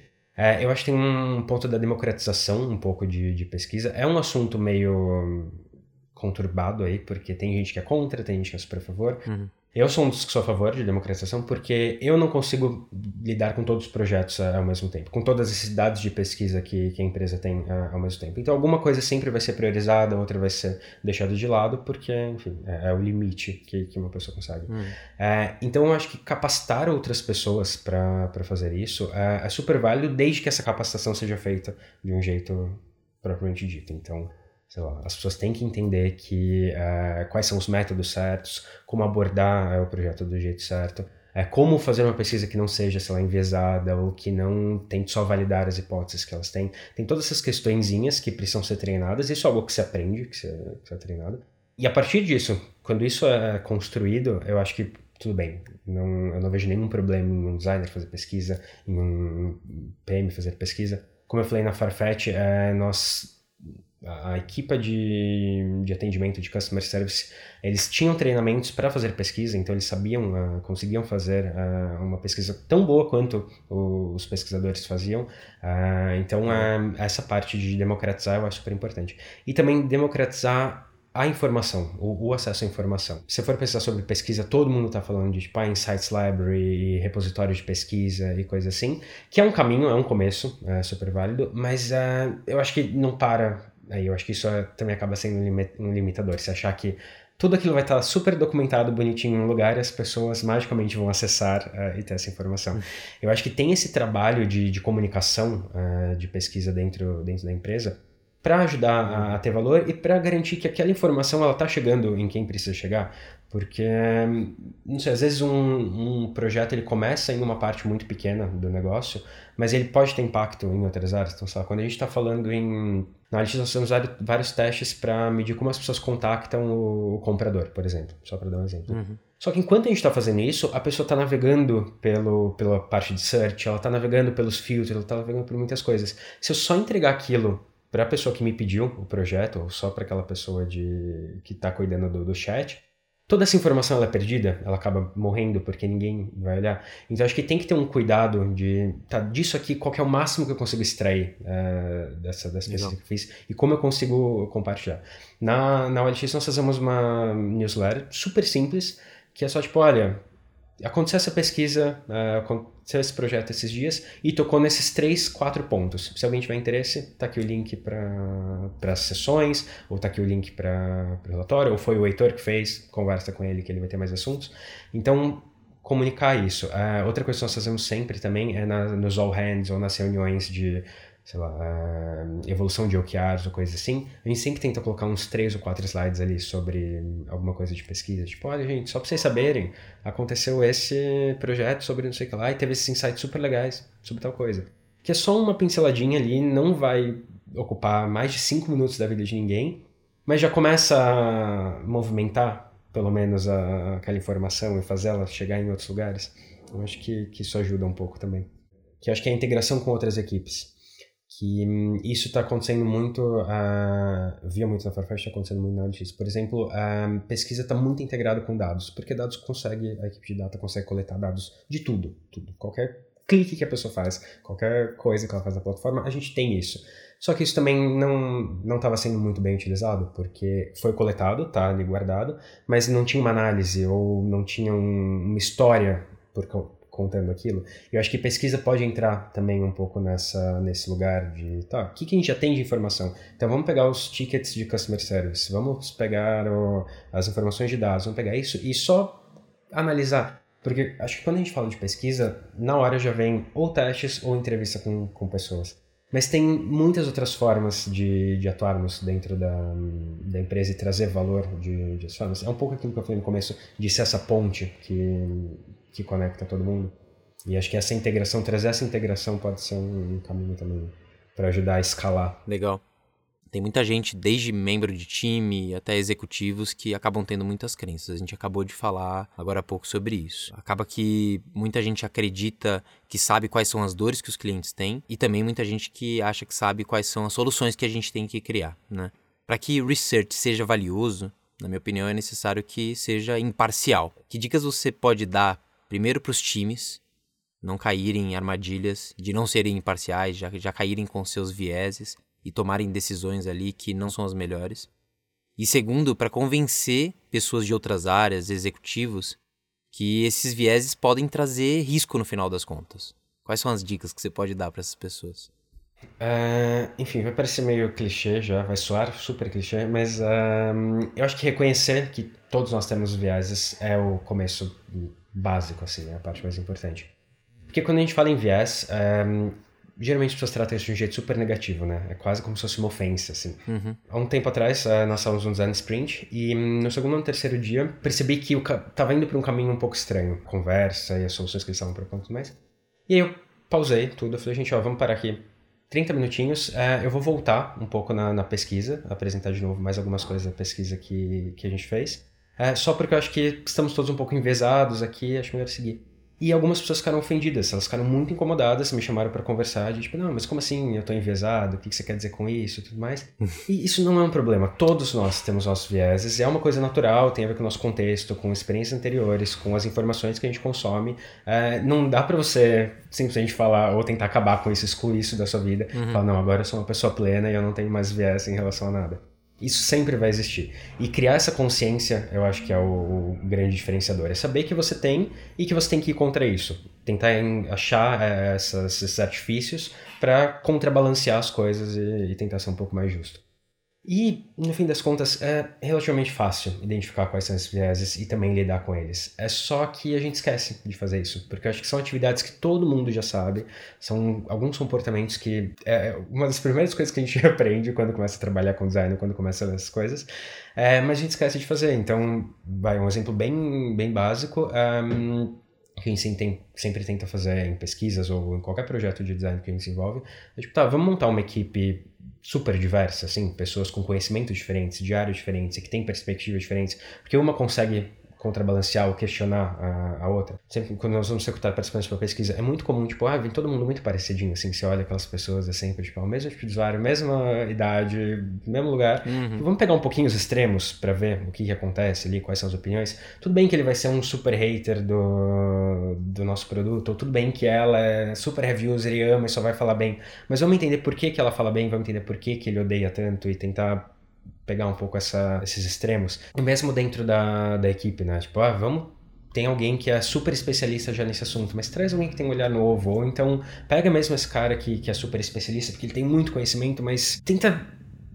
Eu acho que tem um ponto da democratização um pouco de, de pesquisa. É um assunto meio conturbado aí, porque tem gente que é contra, tem gente que é super a favor. Uhum. Eu sou um dos que sou a favor de democratização porque eu não consigo lidar com todos os projetos uh, ao mesmo tempo, com todas as cidades de pesquisa que, que a empresa tem uh, ao mesmo tempo. Então, alguma coisa sempre vai ser priorizada, outra vai ser deixada de lado, porque, enfim, é, é o limite que, que uma pessoa consegue. Hum. É, então, eu acho que capacitar outras pessoas para fazer isso é, é super válido, desde que essa capacitação seja feita de um jeito propriamente dito. Então, sei lá, as pessoas têm que entender que uh, quais são os métodos certos, como abordar uh, o projeto do jeito certo, uh, como fazer uma pesquisa que não seja, sei lá, enviesada ou que não tente só validar as hipóteses que elas têm. Tem todas essas questõezinhas que precisam ser treinadas, isso é algo que se aprende, que se é treinado. E a partir disso, quando isso é construído, eu acho que tudo bem. Não, eu não vejo nenhum problema em um designer fazer pesquisa, em um PM fazer pesquisa. Como eu falei na Farfetch, é, nós a, equipa de, de atendimento de customer service, eles tinham treinamentos para fazer pesquisa, então eles sabiam, uh, conseguiam fazer uh, uma pesquisa tão boa quanto o, os pesquisadores faziam. Uh, então, essa parte de democratizar eu acho super importante. E também democratizar a informação, o, o, acesso à informação. Se for pensar sobre pesquisa, todo mundo está falando de tipo, Insights Library, repositório de pesquisa e coisa assim, que é um caminho, é um começo, é super válido, mas uh, eu acho que não para Aí eu acho que isso é, também acaba sendo um limitador. Se achar que tudo aquilo vai estar super documentado, bonitinho em um lugar e as pessoas magicamente vão acessar uh, e ter essa informação. Eu acho que tem esse trabalho de, de comunicação, uh, de pesquisa dentro, dentro da empresa, para ajudar a, a, ter valor e para garantir que aquela informação ela está chegando em quem precisa chegar. Porque, não sei, às vezes um, um projeto ele começa em uma parte muito pequena do negócio, mas ele pode ter impacto em outras áreas. Então, sabe, quando a gente está falando em. Na Altis nós temos vários testes para medir como as pessoas contactam o, o comprador, por exemplo, só para dar um exemplo. Uhum. Só que enquanto a gente está fazendo isso, a pessoa está navegando pelo, pela parte de search, ela está navegando pelos filtros, ela está navegando por muitas coisas. Se eu só entregar aquilo para a pessoa que me pediu o projeto, ou só para aquela pessoa de, que está cuidando do, do chat, toda essa informação ela é perdida, ela acaba morrendo porque ninguém vai olhar. Então acho que tem que ter um cuidado de, tá, disso aqui, qual é o máximo que eu consigo extrair uh, dessa, dessa pesquisa que eu fiz e como eu consigo compartilhar. Na, na OLX nós fazemos uma newsletter super simples, que é só tipo, olha, aconteceu essa pesquisa, uh, aconteceu esse projeto esses dias e tocou nesses três, quatro pontos. Se alguém tiver interesse, tá aqui o link para as sessões, ou tá aqui o link para o relatório, ou foi o Heitor que fez, conversa com ele que ele vai ter mais assuntos. Então, comunicar isso. Uh, outra coisa que nós fazemos sempre também é na, nos all hands ou nas reuniões de sei lá, uh, evolução de OKRs ou coisa assim, a gente sempre tenta colocar uns três ou quatro slides ali sobre alguma coisa de pesquisa. Tipo, olha, gente, só para vocês saberem, aconteceu esse projeto sobre não sei o que lá e teve esses insights super legais sobre tal coisa. Que é só uma pinceladinha ali, não vai ocupar mais de cinco minutos da vida de ninguém, mas já começa a movimentar, pelo menos, a, aquela informação e fazer ela chegar em outros lugares. Eu acho que, que isso ajuda um pouco também. Que acho que é a integração com outras equipes que hum, isso está acontecendo muito, uh, via muito na Farfetch, está acontecendo muito na LX. Por exemplo, a pesquisa está muito integrada com dados, porque dados consegue, a equipe de data consegue coletar dados de tudo, tudo, qualquer clique que a pessoa faz, qualquer coisa que ela faz na plataforma, a gente tem isso. Só que isso também não não estava sendo muito bem utilizado, porque foi coletado, tá ali guardado, mas não tinha uma análise ou não tinha um, uma história por, contando aquilo. Eu acho que pesquisa pode entrar também um pouco nessa, nesse lugar de, tá, o que, que a gente já tem de informação? Então vamos pegar os tickets de customer service, vamos pegar o, as informações de dados, vamos pegar isso e só analisar. Porque acho que quando a gente fala de pesquisa, na hora já vem ou testes ou entrevista com, com pessoas. Mas tem muitas outras formas de, de atuarmos dentro da, da empresa e trazer valor de, de formas. É um pouco aquilo que eu falei no começo, de ser essa ponte que, que conecta todo mundo. E acho que essa integração, trazer essa integração pode ser um, um caminho também para ajudar a escalar. Legal. Tem muita gente, desde membro de time até executivos, que acabam tendo muitas crenças. A gente acabou de falar agora há pouco sobre isso. Acaba que muita gente acredita que sabe quais são as dores que os clientes têm e também muita gente que acha que sabe quais são as soluções que a gente tem que criar, né? Para que research seja valioso, na minha opinião, é necessário que seja imparcial. Que dicas você pode dar primeiro para os times não caírem em armadilhas de não serem imparciais, já, já caírem com seus vieses e tomarem decisões ali que não são as melhores. E segundo, para convencer pessoas de outras áreas, executivos, que esses vieses podem trazer risco no final das contas. Quais são as dicas que você pode dar para essas pessoas? Uh, enfim, vai parecer meio clichê já, vai soar super clichê, mas uh, eu acho que reconhecer que todos nós temos vieses é o começo básico, assim, é a parte mais importante. Porque quando a gente fala em viés, um, geralmente as pessoas tratam isso de um jeito super negativo, né? É quase como se fosse uma ofensa, assim. Uhum. Há um tempo atrás, uh, nós estávamos no design sprint e hum, no segundo ou no terceiro dia percebi que eu tava indo para um caminho um pouco estranho. Conversa e as soluções que eles estavam propondo mais. E aí eu pausei tudo, eu falei, gente, ó, vamos parar aqui 30 minutinhos. Uh, eu vou voltar um pouco na, na, pesquisa, apresentar de novo mais algumas coisas da pesquisa que, que a gente fez. Uh, só porque eu acho que estamos todos um pouco envesados aqui, acho melhor seguir. E algumas pessoas ficaram ofendidas, elas ficaram muito incomodadas, me chamaram para conversar, de tipo, não, mas como assim eu tô enviesado? O que, você quer dizer com isso e tudo mais? e isso não é um problema, todos nós temos nossos vieses, é uma coisa natural, tem a ver com o nosso contexto, com experiências anteriores, com as informações que a gente consome. É, não dá para você simplesmente falar ou tentar acabar com isso, excluir isso da sua vida, uhum. falar, não, agora eu sou uma pessoa plena e eu não tenho mais viés em relação a nada. Isso sempre vai existir. E criar essa consciência, eu acho que é o, o, grande diferenciador. É saber que você tem e que você tem que ir contra isso. Tentar achar é, essas, esses artifícios para contrabalancear as coisas e, e tentar ser um pouco mais justo. E, no fim das contas, é relativamente fácil identificar quais são esses vieses e também lidar com eles. É só que a gente esquece de fazer isso, porque acho que são atividades que todo mundo já sabe, são alguns comportamentos que é uma das primeiras coisas que a gente aprende quando começa a trabalhar com design, quando começa essas coisas, é, mas a gente esquece de fazer. Então, vai um exemplo bem, bem básico. Um, que a gente sempre tenta fazer em pesquisas ou em qualquer projeto de design que a gente se envolve, é tipo, tá, vamos montar uma equipe super diversa, assim, pessoas com conhecimentos diferentes, de áreas diferentes, que têm perspectivas diferentes, porque uma consegue contrabalancear ou questionar a, a, outra. Sempre quando nós vamos recrutar participantes para pesquisa, é muito comum, tipo, ah, vem todo mundo muito parecidinho, assim, você olha aquelas pessoas, é sempre, tipo, o mesmo tipo de usuário, mesma idade, mesmo lugar. Uhum. Vamos pegar um pouquinho os extremos para ver o que, que acontece ali, quais são as opiniões. Tudo bem que ele vai ser um super hater do, do nosso produto, ou tudo bem que ela é super user e ama e só vai falar bem, mas vamos entender por que, que ela fala bem, vamos entender por que, que ele odeia tanto e tentar pegar um pouco essa, esses extremos. E mesmo dentro da, da equipe, né? Tipo, ah, vamos tem alguém que é super especialista já nesse assunto, mas traz alguém que tem um olhar novo, ou então pega mesmo esse cara que, que é super especialista, porque ele tem muito conhecimento, mas tenta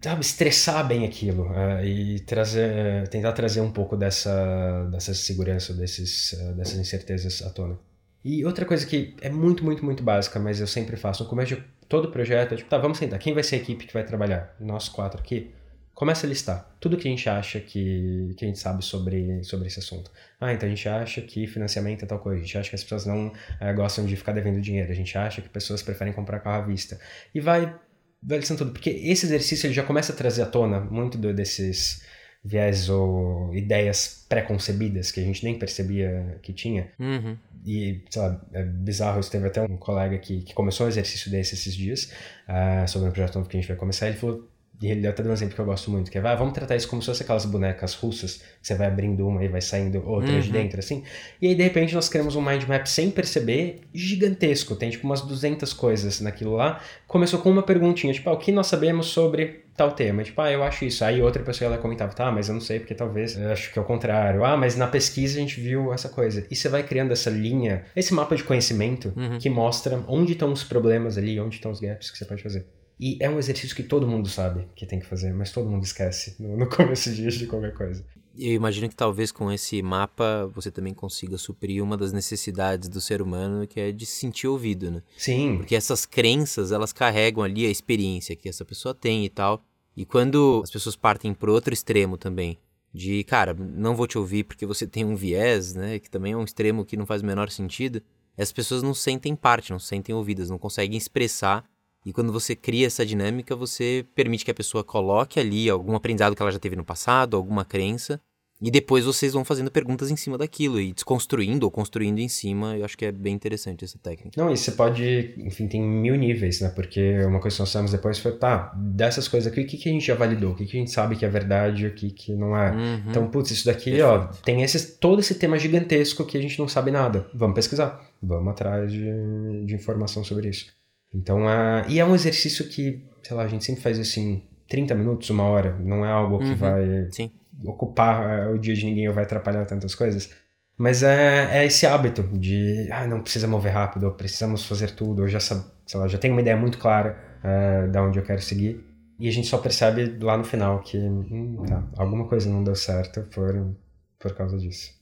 sabe, estressar bem aquilo uh, e trazer, tentar trazer um pouco dessa, dessa segurança, desses, uh, dessas incertezas à tona. E outra coisa que é muito, muito, muito básica, mas eu sempre faço no começo de todo projeto, é tipo, tá, vamos sentar, quem vai ser a equipe que vai trabalhar? Nós quatro aqui? Começa a listar tudo que a gente acha que, que a gente sabe sobre, sobre esse assunto. Ah, então a gente acha que financiamento é tal coisa, a gente acha que as pessoas não é, gostam de ficar devendo dinheiro, a gente acha que pessoas preferem comprar carro à vista. E vai, vai listando tudo, porque esse exercício ele já começa a trazer à tona muito do, desses viés ou ideias pré-concebidas que a gente nem percebia que tinha. Uhum. E, sei lá, é bizarro, teve até um colega que, que começou um exercício desse esses dias, uh, sobre um projeto novo que a gente vai começar, ele falou e ele deu até um exemplo que eu gosto muito, que é, ah, vamos tratar isso como se fosse aquelas bonecas russas, que você vai abrindo uma e vai saindo outra uhum. de dentro, assim. E aí, de repente, nós criamos um mind map sem perceber, gigantesco. Tem, tipo, umas 200 coisas naquilo lá. Começou com uma perguntinha, tipo, ah, o que nós sabemos sobre tal tema? Tipo, ah, eu acho isso. Aí outra pessoa ela comentava, tá, mas eu não sei, porque talvez, eu acho que é o contrário. Ah, mas na pesquisa a gente viu essa coisa. E você vai criando essa linha, esse mapa de conhecimento, uhum. que mostra onde estão os problemas ali, onde estão os gaps que você pode fazer. E é um exercício que todo mundo sabe que tem que fazer, mas todo mundo esquece no, no começo de, de qualquer coisa. Eu imagino que talvez com esse mapa você também consiga suprir uma das necessidades do ser humano, que é de se sentir ouvido, né? Sim. Porque essas crenças, elas carregam ali a experiência que essa pessoa tem e tal. E quando as pessoas partem pro outro extremo também, de, cara, não vou te ouvir porque você tem um viés, né? Que também é um extremo que não faz o menor sentido. As pessoas não sentem parte, não sentem ouvidas, não conseguem expressar e quando você cria essa dinâmica, você permite que a pessoa coloque ali algum aprendizado que ela já teve no passado, alguma crença, e depois vocês vão fazendo perguntas em cima daquilo e desconstruindo ou construindo em cima. Eu acho que é bem interessante essa técnica. Não, e você pode, enfim, tem mil níveis, né? Porque uma coisa que nós fizemos depois foi, tá, dessas coisas aqui, o que, que a gente já validou? O que, que a gente sabe que é verdade, o que, que não é? Uhum. Então, putz, isso daqui, Perfeito. ó, tem esse, todo esse tema gigantesco que a gente não sabe nada. Vamos pesquisar, vamos atrás de, de informação sobre isso. Então, uh, e é um exercício que, sei lá, a gente sempre faz assim, 30 minutos, uma hora, não é algo que uhum, vai sim. ocupar uh, o dia de ninguém ou vai atrapalhar tantas coisas. Mas é, é esse hábito de, ah, não precisa mover rápido, precisamos fazer tudo, eu já, sei lá, já tenho uma ideia muito clara uh, de onde eu quero seguir. E a gente só percebe lá no final que, hum, tá, alguma coisa não deu certo por, por causa disso.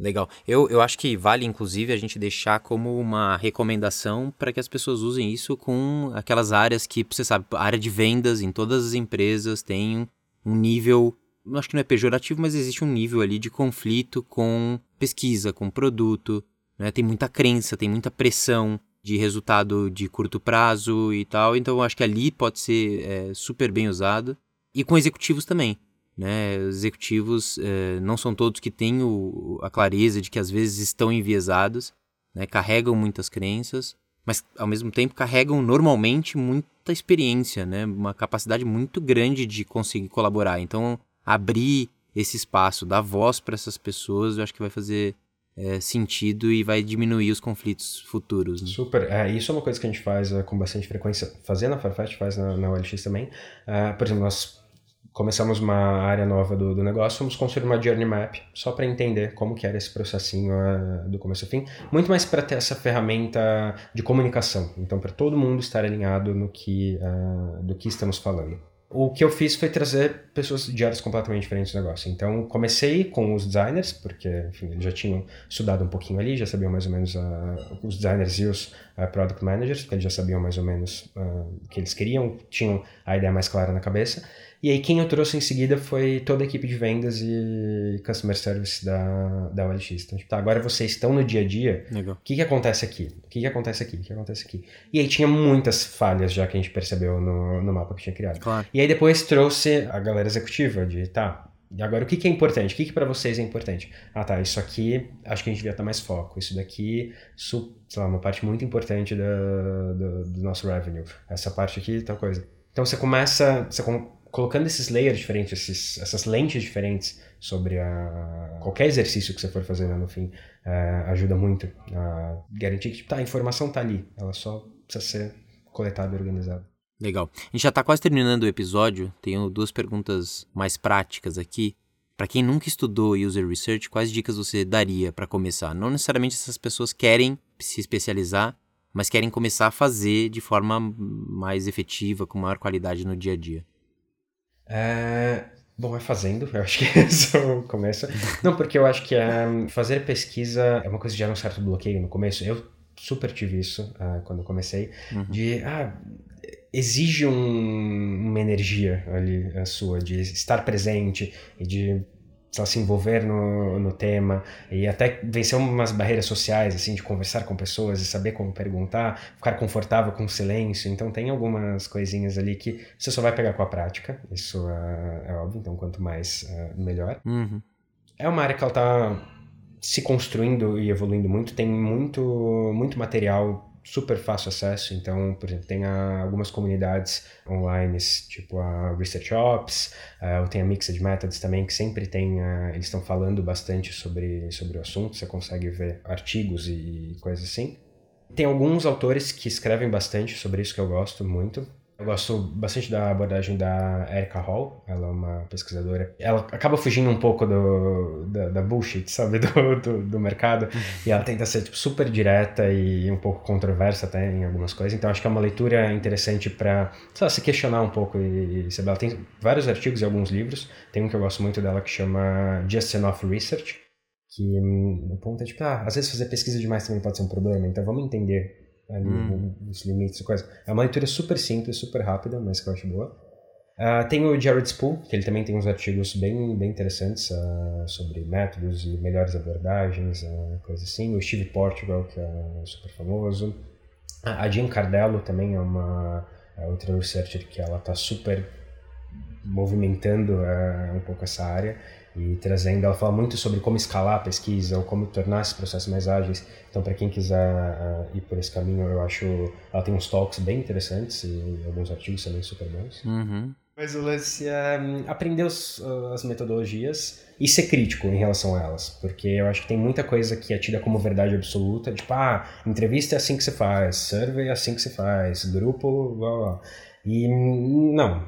Legal. Eu, eu acho que vale, inclusive, a gente deixar como uma recomendação para que as pessoas usem isso com aquelas áreas que, você sabe, área de vendas em todas as empresas tem um nível, acho que não é pejorativo, mas existe um nível ali de conflito com pesquisa, com produto. Né? Tem muita crença, tem muita pressão de resultado de curto prazo e tal. Então, acho que ali pode ser é, super bem usado. E com executivos também. Né? Os executivos eh, não são todos que têm o, a clareza de que às vezes estão enviesados, né? carregam muitas crenças, mas ao mesmo tempo carregam normalmente muita experiência, né? uma capacidade muito grande de conseguir colaborar. Então, abrir esse espaço, dar voz para essas pessoas, eu acho que vai fazer é, sentido e vai diminuir os conflitos futuros. Né? Super. É, isso é uma coisa que a gente faz é, com bastante frequência. Fazer na Farfetch, faz na, na OLX também. Uh, por exemplo, nós começamos uma área nova do, do negócio, fomos construir uma journey map só para entender como que era esse processinho uh, do começo ao fim, muito mais para ter essa ferramenta de comunicação, então para todo mundo estar alinhado no que uh, do que estamos falando. O que eu fiz foi trazer pessoas de áreas completamente diferentes do negócio. Então, comecei com os designers, porque enfim, eles já tinham estudado um pouquinho ali, já sabiam mais ou menos uh, os designers e os uh, product managers, porque eles já sabiam mais ou menos o que eles queriam, tinham a ideia mais clara na cabeça. E aí quem eu trouxe em seguida foi toda a equipe de vendas e customer service da, da OLX. Então, tipo, tá, agora vocês estão no dia a dia. O que, que acontece aqui? O que, que acontece aqui? O que acontece aqui? E aí tinha muitas falhas já que a gente percebeu no, no mapa que tinha criado. Claro. E aí depois trouxe a galera executiva de, tá, e agora, o que, que é importante? O que, que para vocês é importante? Ah, tá, isso aqui acho que a gente devia estar mais foco. Isso daqui, sei lá, uma parte muito importante do, do, do nosso revenue. Essa parte aqui, tal coisa. Então você começa, você colocando esses layers diferentes, esses, essas lentes diferentes sobre a, qualquer exercício que você for fazendo no fim, uh, ajuda muito a garantir que tipo, tá, a informação está ali, ela só precisa ser coletada e organizada. Legal. A gente já está quase terminando o episódio, tenho duas perguntas mais práticas aqui. Para quem nunca estudou user research, quais dicas você daria para começar? Não necessariamente essas pessoas querem se especializar, mas querem começar a fazer de forma mais efetiva, com maior qualidade no dia a dia. É... Bom, é fazendo, eu acho que é o começo. Não, porque eu acho que é, fazer pesquisa é uma coisa que gera um certo bloqueio no começo. Eu super tive isso uh, quando comecei, uhum. de, ah, exige um, uma energia ali a sua, de estar presente e de se envolver no, no tema e até vencer umas barreiras sociais, assim, de conversar com pessoas e saber como perguntar, ficar confortável com o silêncio. Então, tem algumas coisinhas ali que você só vai pegar com a prática, isso é, é óbvio, então quanto mais, uh, melhor. Uhum. É uma área que ela está se construindo e evoluindo muito, tem muito, muito material super fácil acesso. Então, por exemplo, tem a, algumas comunidades online, tipo a Research Ops, uh, tem a Mixed Methods também, que sempre tem, eles estão falando bastante sobre, sobre o assunto, você consegue ver artigos e coisas assim. Tem alguns autores que escrevem bastante sobre isso que eu gosto muito. Eu gosto bastante da abordagem da Erica Hall, ela é uma pesquisadora. Ela acaba fugindo um pouco do, da, da bullshit, sabe, do, do, do, mercado. E ela tenta ser tipo, super direta e um pouco controversa até em algumas coisas. Então acho que é uma leitura interessante para se questionar um pouco. E, e sabe, ela tem vários artigos e alguns livros. Tem um que eu gosto muito dela que chama Just Enough Research. Que hum, o ponto é tipo, ah, às vezes fazer pesquisa demais também pode ser um problema. Então vamos entender ali hum. os limites e coisa. É uma leitura super simples, super rápida, mas que eu acho boa. Uh, tem o Jared Spool, que ele também tem uns artigos bem, bem interessantes uh, sobre métodos e melhores abordagens, uh, coisa assim. O Steve Portugal, que é super famoso. A Jean Cardello também é uma é outra researcher que ela está super movimentando um pouco essa área e trazendo, ela fala muito sobre como escalar a pesquisa ou como tornar esses processos mais ágeis. Então, para quem quiser uh, ir por esse caminho, eu acho ela tem uns talks bem interessantes e alguns artigos também super bons. Uhum. Mas o lance é um, aprender os, uh, as metodologias e ser crítico em relação a elas, porque eu acho que tem muita coisa que é tida como verdade absoluta, tipo, ah, entrevista é assim que se faz, survey é assim que se faz, grupo, blá blá. E não,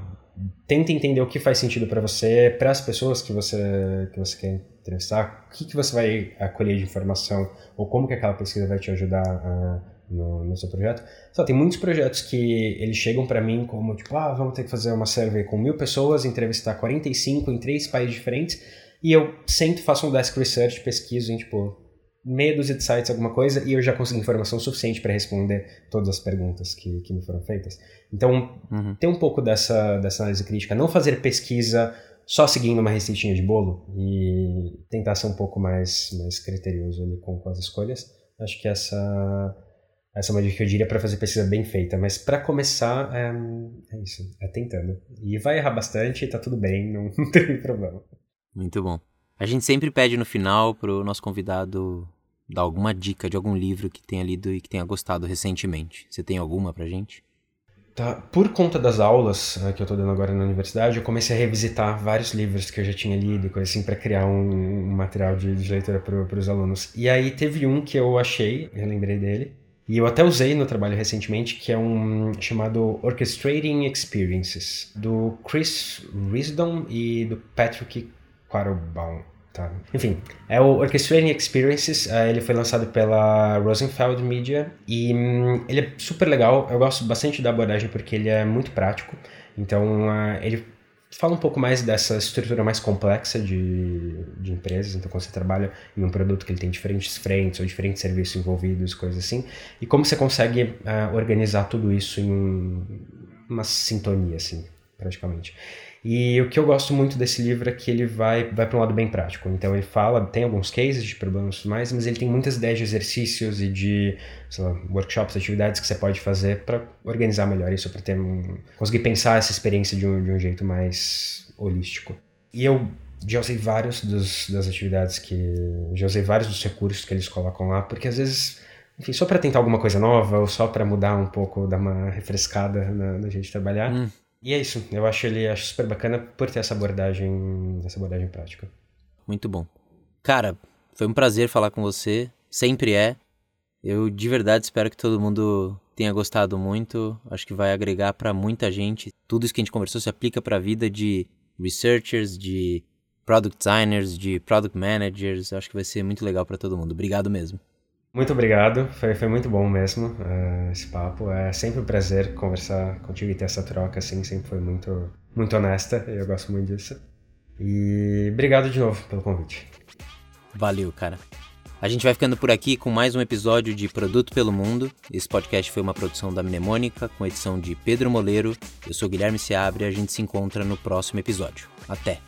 tenta entender o que faz sentido para você, para as pessoas que você que você quer entrevistar, o que, que você vai acolher de informação ou como que aquela pesquisa vai te ajudar a, no, no, seu projeto. Só tem muitos projetos que eles chegam para mim como tipo, ah, vamos ter que fazer uma survey com mil pessoas, entrevistar 45 em três países diferentes e eu sempre faço um desk research, pesquiso em tipo meia dúzia de sites, alguma coisa, e eu já consegui informação suficiente para responder todas as perguntas que, que me foram feitas. Então, uhum. tem um pouco dessa, dessa análise crítica. Não fazer pesquisa só seguindo uma receitinha de bolo e tentar ser um pouco mais, mais criterioso ali com, com as escolhas. Acho que essa, essa é uma dica que eu diria para fazer pesquisa bem feita. Mas para começar, é, é, isso, é tentando. E vai errar bastante, tá tudo bem, não, não tem problema. Muito bom. A gente sempre pede no final pro nosso convidado dar alguma dica de algum livro que tenha lido e que tenha gostado recentemente. Você tem alguma pra gente? Tá. Por conta das aulas né, que eu tô dando agora na universidade, eu comecei a revisitar vários livros que eu já tinha lido e coisa assim para criar um, um, material de, de leitura para os alunos. E aí teve um que eu achei, eu lembrei dele, e eu até usei no trabalho recentemente, que é um chamado Orchestrating Experiences, do Chris Risdon e do Patrick Quattlebaum. Tá. Enfim, é o Orchestrating Experiences, uh, ele foi lançado pela Rosenfeld Media e um, ele é super legal, eu gosto bastante da abordagem porque ele é muito prático, então ele fala um pouco mais dessa estrutura mais complexa de, de empresas, então quando você trabalha em um produto que ele tem diferentes frentes ou diferentes serviços envolvidos, coisas assim, e como você consegue uh, organizar tudo isso em um, uma sintonia, assim, praticamente. E o que eu gosto muito desse livro é que ele vai, vai para um lado bem prático. Então ele fala, tem alguns cases de problemas e tudo mais, mas ele tem muitas ideias de exercícios e de lá, workshops, atividades que você pode fazer para organizar melhor isso, para ter um, conseguir pensar essa experiência de um, de um jeito mais holístico. E eu já usei vários dos, das atividades que. Já usei vários dos recursos que eles colocam lá, porque às vezes enfim, só para tentar alguma coisa nova ou só para mudar um pouco, dar uma refrescada na, na gente trabalhar. Hum. E é isso. Eu acho ele acho super bacana por ter essa abordagem, essa abordagem prática. Muito bom. Cara, foi um prazer falar com você. Sempre é. Eu de verdade espero que todo mundo tenha gostado muito. Acho que vai agregar para muita gente. Tudo isso que a gente conversou se aplica para a vida de researchers, de product designers, de product managers. Acho que vai ser muito legal para todo mundo. Obrigado mesmo. Muito obrigado, foi, foi muito bom mesmo uh, esse papo. É sempre um prazer conversar contigo e ter essa troca, assim, sempre foi muito, muito honesta e eu gosto muito disso. E obrigado de novo pelo convite. Valeu, cara. A gente vai ficando por aqui com mais um episódio de Produto pelo Mundo. Esse podcast foi uma produção da Mnemônica, com edição de Pedro Moleiro. Eu sou Guilherme Seabre e a gente se encontra no próximo episódio. Até!